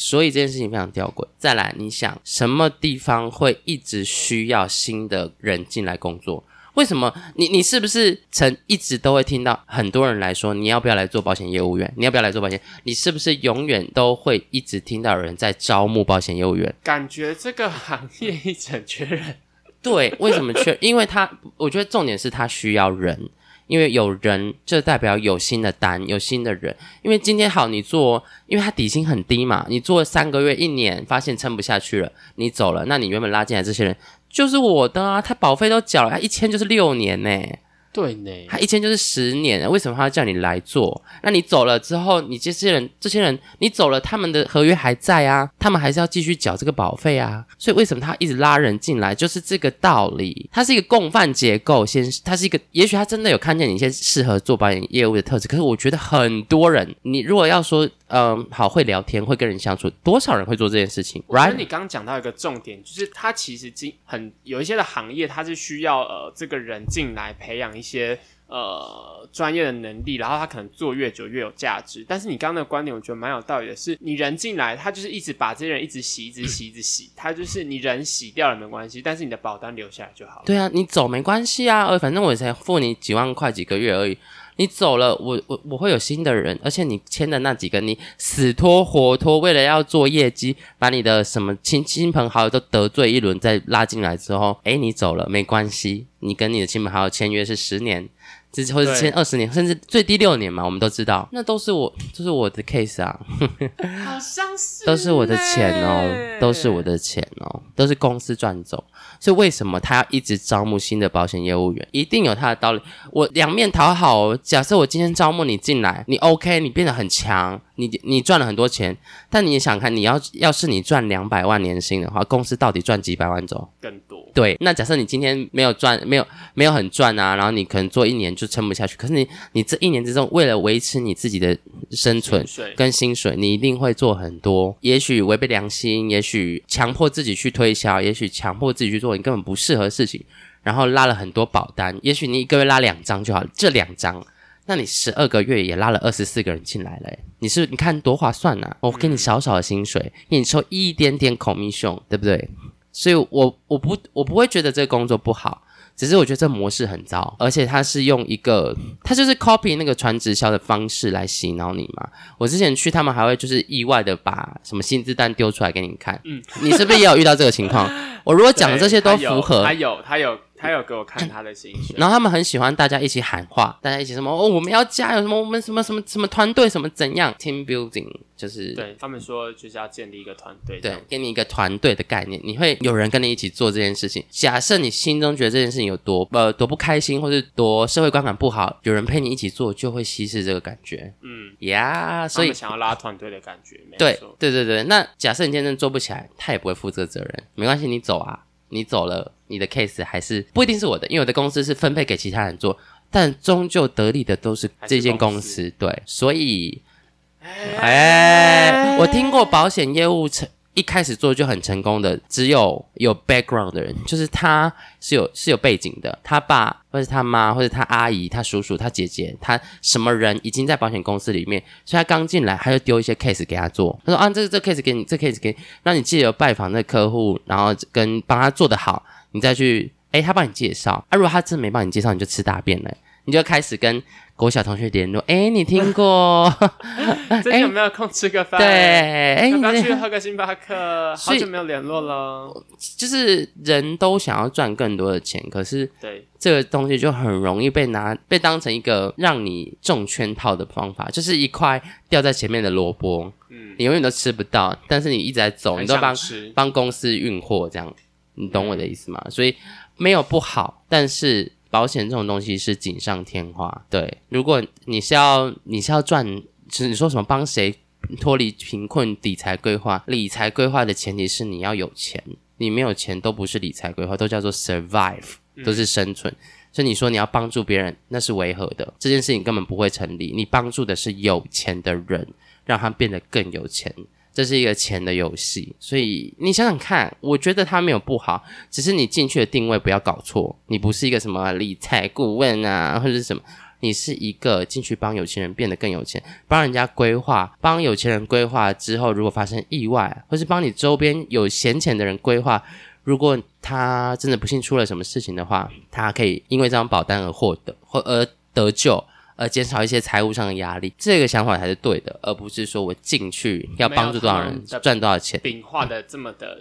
[SPEAKER 1] 所以这件事情非常吊诡。再来，你想什么地方会一直需要新的人进来工作？为什么？你你是不是曾一直都会听到很多人来说，你要不要来做保险业务员？你要不要来做保险？你是不是永远都会一直听到有人在招募保险业务员？
[SPEAKER 2] 感觉这个行业一整缺人。
[SPEAKER 1] 对，为什么缺？因为他，我觉得重点是他需要人，因为有人就代表有新的单，有新的人。因为今天好，你做，因为他底薪很低嘛，你做三个月、一年，发现撑不下去了，你走了，那你原本拉进来这些人就是我的啊，他保费都缴了，他一签就是六年呢、
[SPEAKER 2] 对呢，
[SPEAKER 1] 他一签就是十年，为什么他要叫你来做？那你走了之后，你这些人，这些人你走了，他们的合约还在啊，他们还是要继续缴这个保费啊。所以为什么他一直拉人进来，就是这个道理。他是一个共犯结构，先，他是一个，也许他真的有看见你一些适合做保险业务的特质，可是我觉得很多人，你如果要说，嗯，好会聊天，会跟人相处，多少人会做这件事情
[SPEAKER 2] 我觉得
[SPEAKER 1] ？Right？
[SPEAKER 2] 你刚刚讲到一个重点，就是它其实经很有一些的行业，它是需要呃这个人进来培养一些呃专业的能力，然后他可能做越久越有价值。但是你刚刚的观点，我觉得蛮有道理的是，你人进来，他就是一直把这些人一直洗，一直洗，一直洗，他就是你人洗掉了没关系，但是你的保单留下来就好了。
[SPEAKER 1] 对啊，你走没关系啊，呃，反正我才付你几万块几个月而已。你走了，我我我会有新的人，而且你签的那几个，你死拖活拖，为了要做业绩，把你的什么亲亲朋好友都得罪一轮，再拉进来之后，诶，你走了没关系，你跟你的亲朋好友签约是十年，之或者签二十年，甚至最低六年嘛，我们都知道，那都是我，就是我的 case 啊，
[SPEAKER 2] 好像是
[SPEAKER 1] 都是我的钱哦，都是我的钱哦，都是公司赚走。所以为什么他要一直招募新的保险业务员？一定有他的道理。我两面讨好哦。假设我今天招募你进来，你 OK，你变得很强，你你赚了很多钱，但你也想看，你要要是你赚两百万年薪的话，公司到底赚几百万走？
[SPEAKER 2] 更多。
[SPEAKER 1] 对，那假设你今天没有赚，没有没有很赚啊，然后你可能做一年就撑不下去，可是你你这一年之中，为了维持你自己的生存跟薪水，你一定会做很多，也许违背良心，也许强迫自己去推销，也许强迫自己去做你根本不适合的事情，然后拉了很多保单，也许你一个月拉两张就好，这两张。那你十二个月也拉了二十四个人进来了欸，你是你看多划算呐、啊我给你少少的薪水，给你抽一点点 commission，对不对？所以我我不我不会觉得这个工作不好，只是我觉得这模式很糟，而且它是用一个它就是 copy 那个传直销的方式来洗脑你嘛。我之前去，他们还会就是意外的把什么薪资单丢出来给你看，嗯，你是不是也有遇到这个情况？我如果讲的这些都符合
[SPEAKER 2] 他，有他有他有给我看他的薪水，
[SPEAKER 1] 然后他们很喜欢大家一起喊话，大家一起什么哦，我们要加油，什么我们什么什么什么团队，什么怎样，team building，就是
[SPEAKER 2] 对他们说就是要建立一个团队，
[SPEAKER 1] 对，给你一个团队的概念，你会有人跟你一起做这件事情。假设你心中觉得这件事情有多呃多不开心，或是多社会观感不好，有人陪你一起做，就会稀释这个感觉。
[SPEAKER 2] 嗯，
[SPEAKER 1] 呀。所以
[SPEAKER 2] 所以想要拉团队的感觉，没
[SPEAKER 1] 对
[SPEAKER 2] 错。
[SPEAKER 1] 对对对，那假设你今天真的做不起来，他也不会负这个责任，没关系，你走啊，你走了，你的 case 还是不一定是我的，因为我的公司是分配给其他人做，但终究得利的都是这间
[SPEAKER 2] 公
[SPEAKER 1] 公司，对，所以哎，我听过保险业务成一开始做就很成功的，只有有 background 的人，就是他是有是有背景的，他爸或者他妈或者他阿姨、他叔叔、他姐姐，他什么人已经在保险公司里面，所以他刚进来他就丢一些 case 给他做，他说啊，这这 case 给你，这 case 给你，让你记得拜访那客户，然后跟帮他做得好，你再去，哎，他帮你介绍，啊，如果他真没帮你介绍，你就吃大便了。你就开始跟国小同学联络，哎，你听过？
[SPEAKER 2] 最近有没有空吃个饭？
[SPEAKER 1] 对，，哎，你
[SPEAKER 2] 要不要去喝个星巴克？好久没有联络了。
[SPEAKER 1] 就是人都想要赚更多的钱，可是
[SPEAKER 2] 对，
[SPEAKER 1] 这个东西就很容易被拿被当成一个让你中圈套的方法，就是一块掉在前面的萝卜，
[SPEAKER 2] 嗯，
[SPEAKER 1] 你永远都吃不到，但是你一直在走，你都帮。帮公司运货，这样你懂我的意思吗？所以没有不好，但是保险这种东西是锦上添花。对，如果你是要你是要赚，就是你说什么帮谁脱离贫困理财规划，理财规划的前提是你要有钱，你没有钱都不是理财规划，都叫做 survive，都是生存。所以你说你要帮助别人，那是违和的，这件事情根本不会成立。你帮助的是有钱的人，让他变得更有钱。这是一个钱的游戏，所以你想想看，我觉得它没有不好，只是你进去的定位不要搞错，你不是一个什么理财顾问啊，或者是什么，你是一个进去帮有钱人变得更有钱，帮人家规划，帮有钱人规划之后，如果发生意外，或是帮你周边有闲钱的人规划，如果他真的不幸出了什么事情的话，他可以因为这张保单而获得或而得救。呃，减少一些财务上的压力，这个想法才是对的，而不是说我进去要帮助多少人赚多少钱。
[SPEAKER 2] 饼画的这么的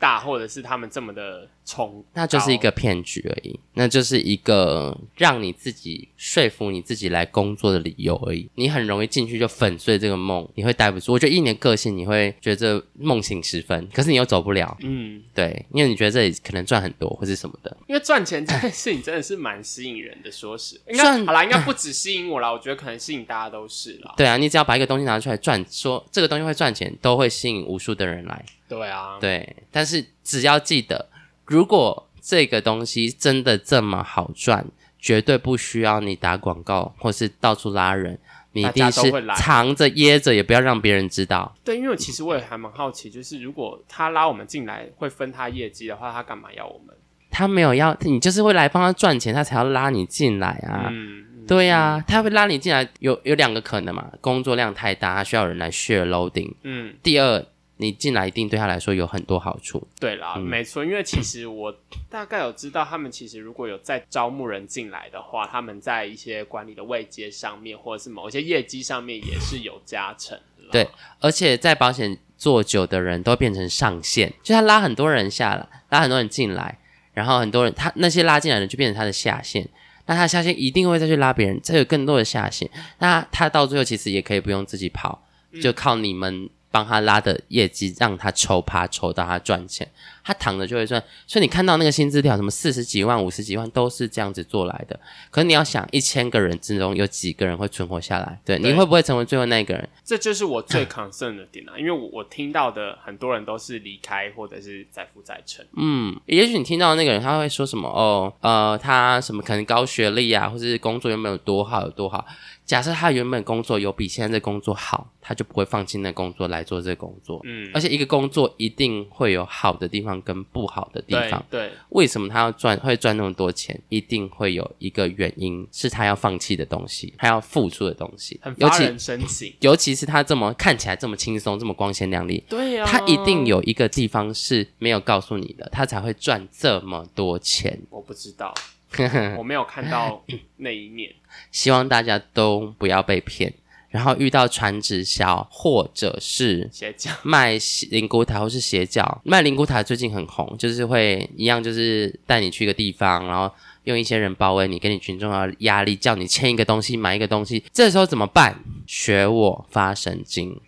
[SPEAKER 2] 大，或者是他们这么的冲，
[SPEAKER 1] 那就是一个骗局而已，那就是一个让你自己说服你自己来工作的理由而已。你很容易进去就粉碎这个梦，你会待不住。我觉得一年个性你会觉得梦醒时分，可是你又走不了，
[SPEAKER 2] 嗯，
[SPEAKER 1] 对，因为你觉得这里可能赚很多或是什么的。
[SPEAKER 2] 因为赚钱这件事情真的是蛮吸引人的，说实，应该
[SPEAKER 1] 赚
[SPEAKER 2] 好啦，应该不止吸引我啦，我觉得可能吸引大家都是啦。
[SPEAKER 1] 对啊，你只要把一个东西拿出来赚，说这个东西会赚钱，都会吸引无数的人来。
[SPEAKER 2] 对啊，
[SPEAKER 1] 对，但是只要记得，如果这个东西真的这么好赚，绝对不需要你打广告或是到处拉人，你一定是藏着掖着，也不要让别人知道。
[SPEAKER 2] 对，因为其实我也还蛮好奇，就是如果他拉我们进来会分他业绩的话，他干嘛要我们？
[SPEAKER 1] 他没有要你，就是会来帮他赚钱，他才要拉你进来啊。
[SPEAKER 2] 嗯，嗯
[SPEAKER 1] 对呀、他会拉你进来，有有两个可能嘛，工作量太大，他需要人来 share loading。
[SPEAKER 2] 嗯，
[SPEAKER 1] 第二，你进来一定对他来说有很多好处。
[SPEAKER 2] 对啦，
[SPEAKER 1] 嗯
[SPEAKER 2] 没错，因为其实我大概有知道，他们其实如果有在招募人进来的话，他们在一些管理的位阶上面，或者是某一些业绩上面也是有加成的。
[SPEAKER 1] 对而且在保险做久的人都变成上线，就他拉很多人下来，拉很多人进来，然后很多人他那些拉进来的就变成他的下线。那他下线一定会再去拉别人，再有更多的下线。那他到最后其实也可以不用自己跑，就靠你们帮他拉的业绩，让他抽趴抽到他赚钱。他躺着就会赚，所以你看到那个薪资条，什么四十几万、五十几万，都是这样子做来的。可是你要想，一千个人之中有几个人会存活下来？对，你会不会成为最后那个人？
[SPEAKER 2] 这就是我最 concern 的点啊，因为我我听到的很多人都是离开或者是再负再成。
[SPEAKER 1] 嗯，也许你听到那个人他会说什么？哦，呃，他什么可能高学历啊，或者是工作有没有多好有多好？假设他原本工作有比现在这工作好，他就不会放弃那工作来做这个工作。嗯，而且一个工作一定会有好的地方跟不好的地方。
[SPEAKER 2] 对，
[SPEAKER 1] 为什么他要赚会赚那么多钱？一定会有一个原因是他要放弃的东西，他要付出的东西。
[SPEAKER 2] 很发人深省。
[SPEAKER 1] 尤其是他这么看起来这么轻松，这么光鲜亮丽。
[SPEAKER 2] 对呀，
[SPEAKER 1] 他一定有一个地方是没有告诉你的，他才会赚这么多钱。
[SPEAKER 2] 我不知道。我没有看到那一面，
[SPEAKER 1] 希望大家都不要被骗。然后遇到传直销或者是
[SPEAKER 2] 邪教
[SPEAKER 1] 卖灵骨塔或是邪教卖灵骨塔最近很红，就是会一样，就是带你去一个地方，然后用一些人包围你，给你群众的压力，叫你签一个东西，买一个东西。这时候怎么办？学我发神经，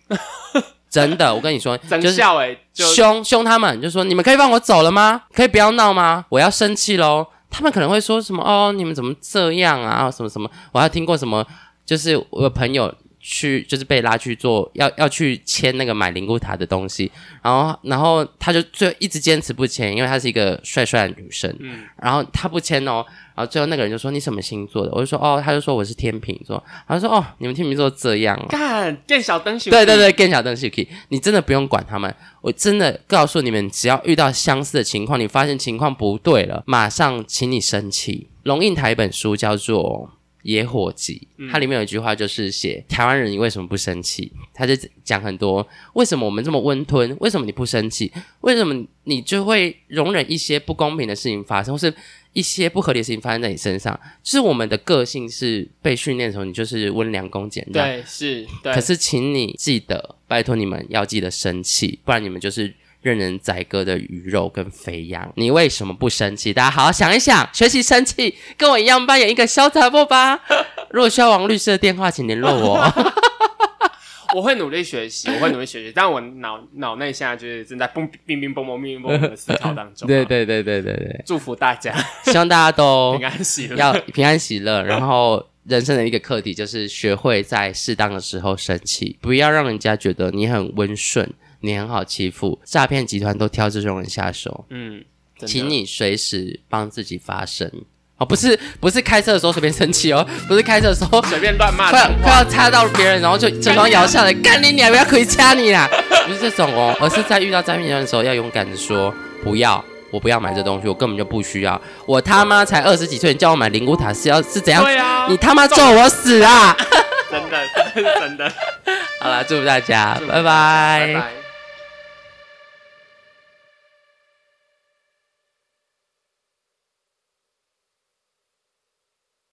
[SPEAKER 1] 真的，我跟你说，
[SPEAKER 2] 就是
[SPEAKER 1] 凶凶他们，就说你们可以放我走了吗？可以不要闹吗？我要生气喽。他们可能会说什么？哦，你们怎么这样啊？什么什么？我还听过什么？就是我朋友去，就是被拉去做，要要去签那个买灵骨塔的东西，然后然后他就最后一直坚持不签，因为她是一个帅帅的女生，嗯，然后他不签哦。然后最后那个人就说：“你什么星座的？”我就说：“哦。”他就说：“我是天秤座。”他说：“哦，你们天秤座这样。”
[SPEAKER 2] 干电小灯
[SPEAKER 1] 对对对，电小灯西可以。你真的不用管他们。我真的告诉你们，只要遇到相似的情况，你发现情况不对了，马上请你生气。龙应台一本书叫做《野火集》，它里面有一句话就是写台湾人你为什么不生气？他就讲很多为什么我们这么温吞？为什么你不生气？为什么你就会容忍一些不公平的事情发生？或是一些不合理的事情发生在你身上，就是我们的个性是被训练的时候，你就是温良恭俭让。
[SPEAKER 2] 对，是。
[SPEAKER 1] 可是，请你记得，拜托你们要记得生气，不然你们就是任人宰割的鱼肉跟肥羊。你为什么不生气？大家好好想一想，学习生气，跟我一样扮演一个潇洒不吧。如果需要王律师的电话，请联络我。
[SPEAKER 2] 我会努力学习，我会努力学习，但我脑脑内现在就是正在蹦冰冰蹦蹦冰冰蹦蹦的思考当中。
[SPEAKER 1] 对对对对对对，
[SPEAKER 2] 祝福大家，
[SPEAKER 1] 希望大家都
[SPEAKER 2] 平安喜乐，
[SPEAKER 1] 要平安喜乐。然后人生的一个课题就是学会在适当的时候生气，不要让人家觉得你很温顺，你很好欺负。诈骗集团都挑这种人下手。嗯，请你随时帮自己发声。哦，不是，不是开车的时候随便生气哦，不是开车的时候
[SPEAKER 2] 随便乱骂，
[SPEAKER 1] 快要快要擦到别人，然后就整双摇下来，干你娘，不要可以掐你啦，不是这种哦，而是在遇到诈骗的时候要勇敢的说不要，我不要买这东西，我根本就不需要，我他妈才二十几岁，你叫我买灵骨塔是要是怎样？
[SPEAKER 2] 对啊，
[SPEAKER 1] 你他妈咒我死啊！
[SPEAKER 2] 真的，真的真的。
[SPEAKER 1] 好了，祝福大家，
[SPEAKER 2] 拜
[SPEAKER 1] 拜。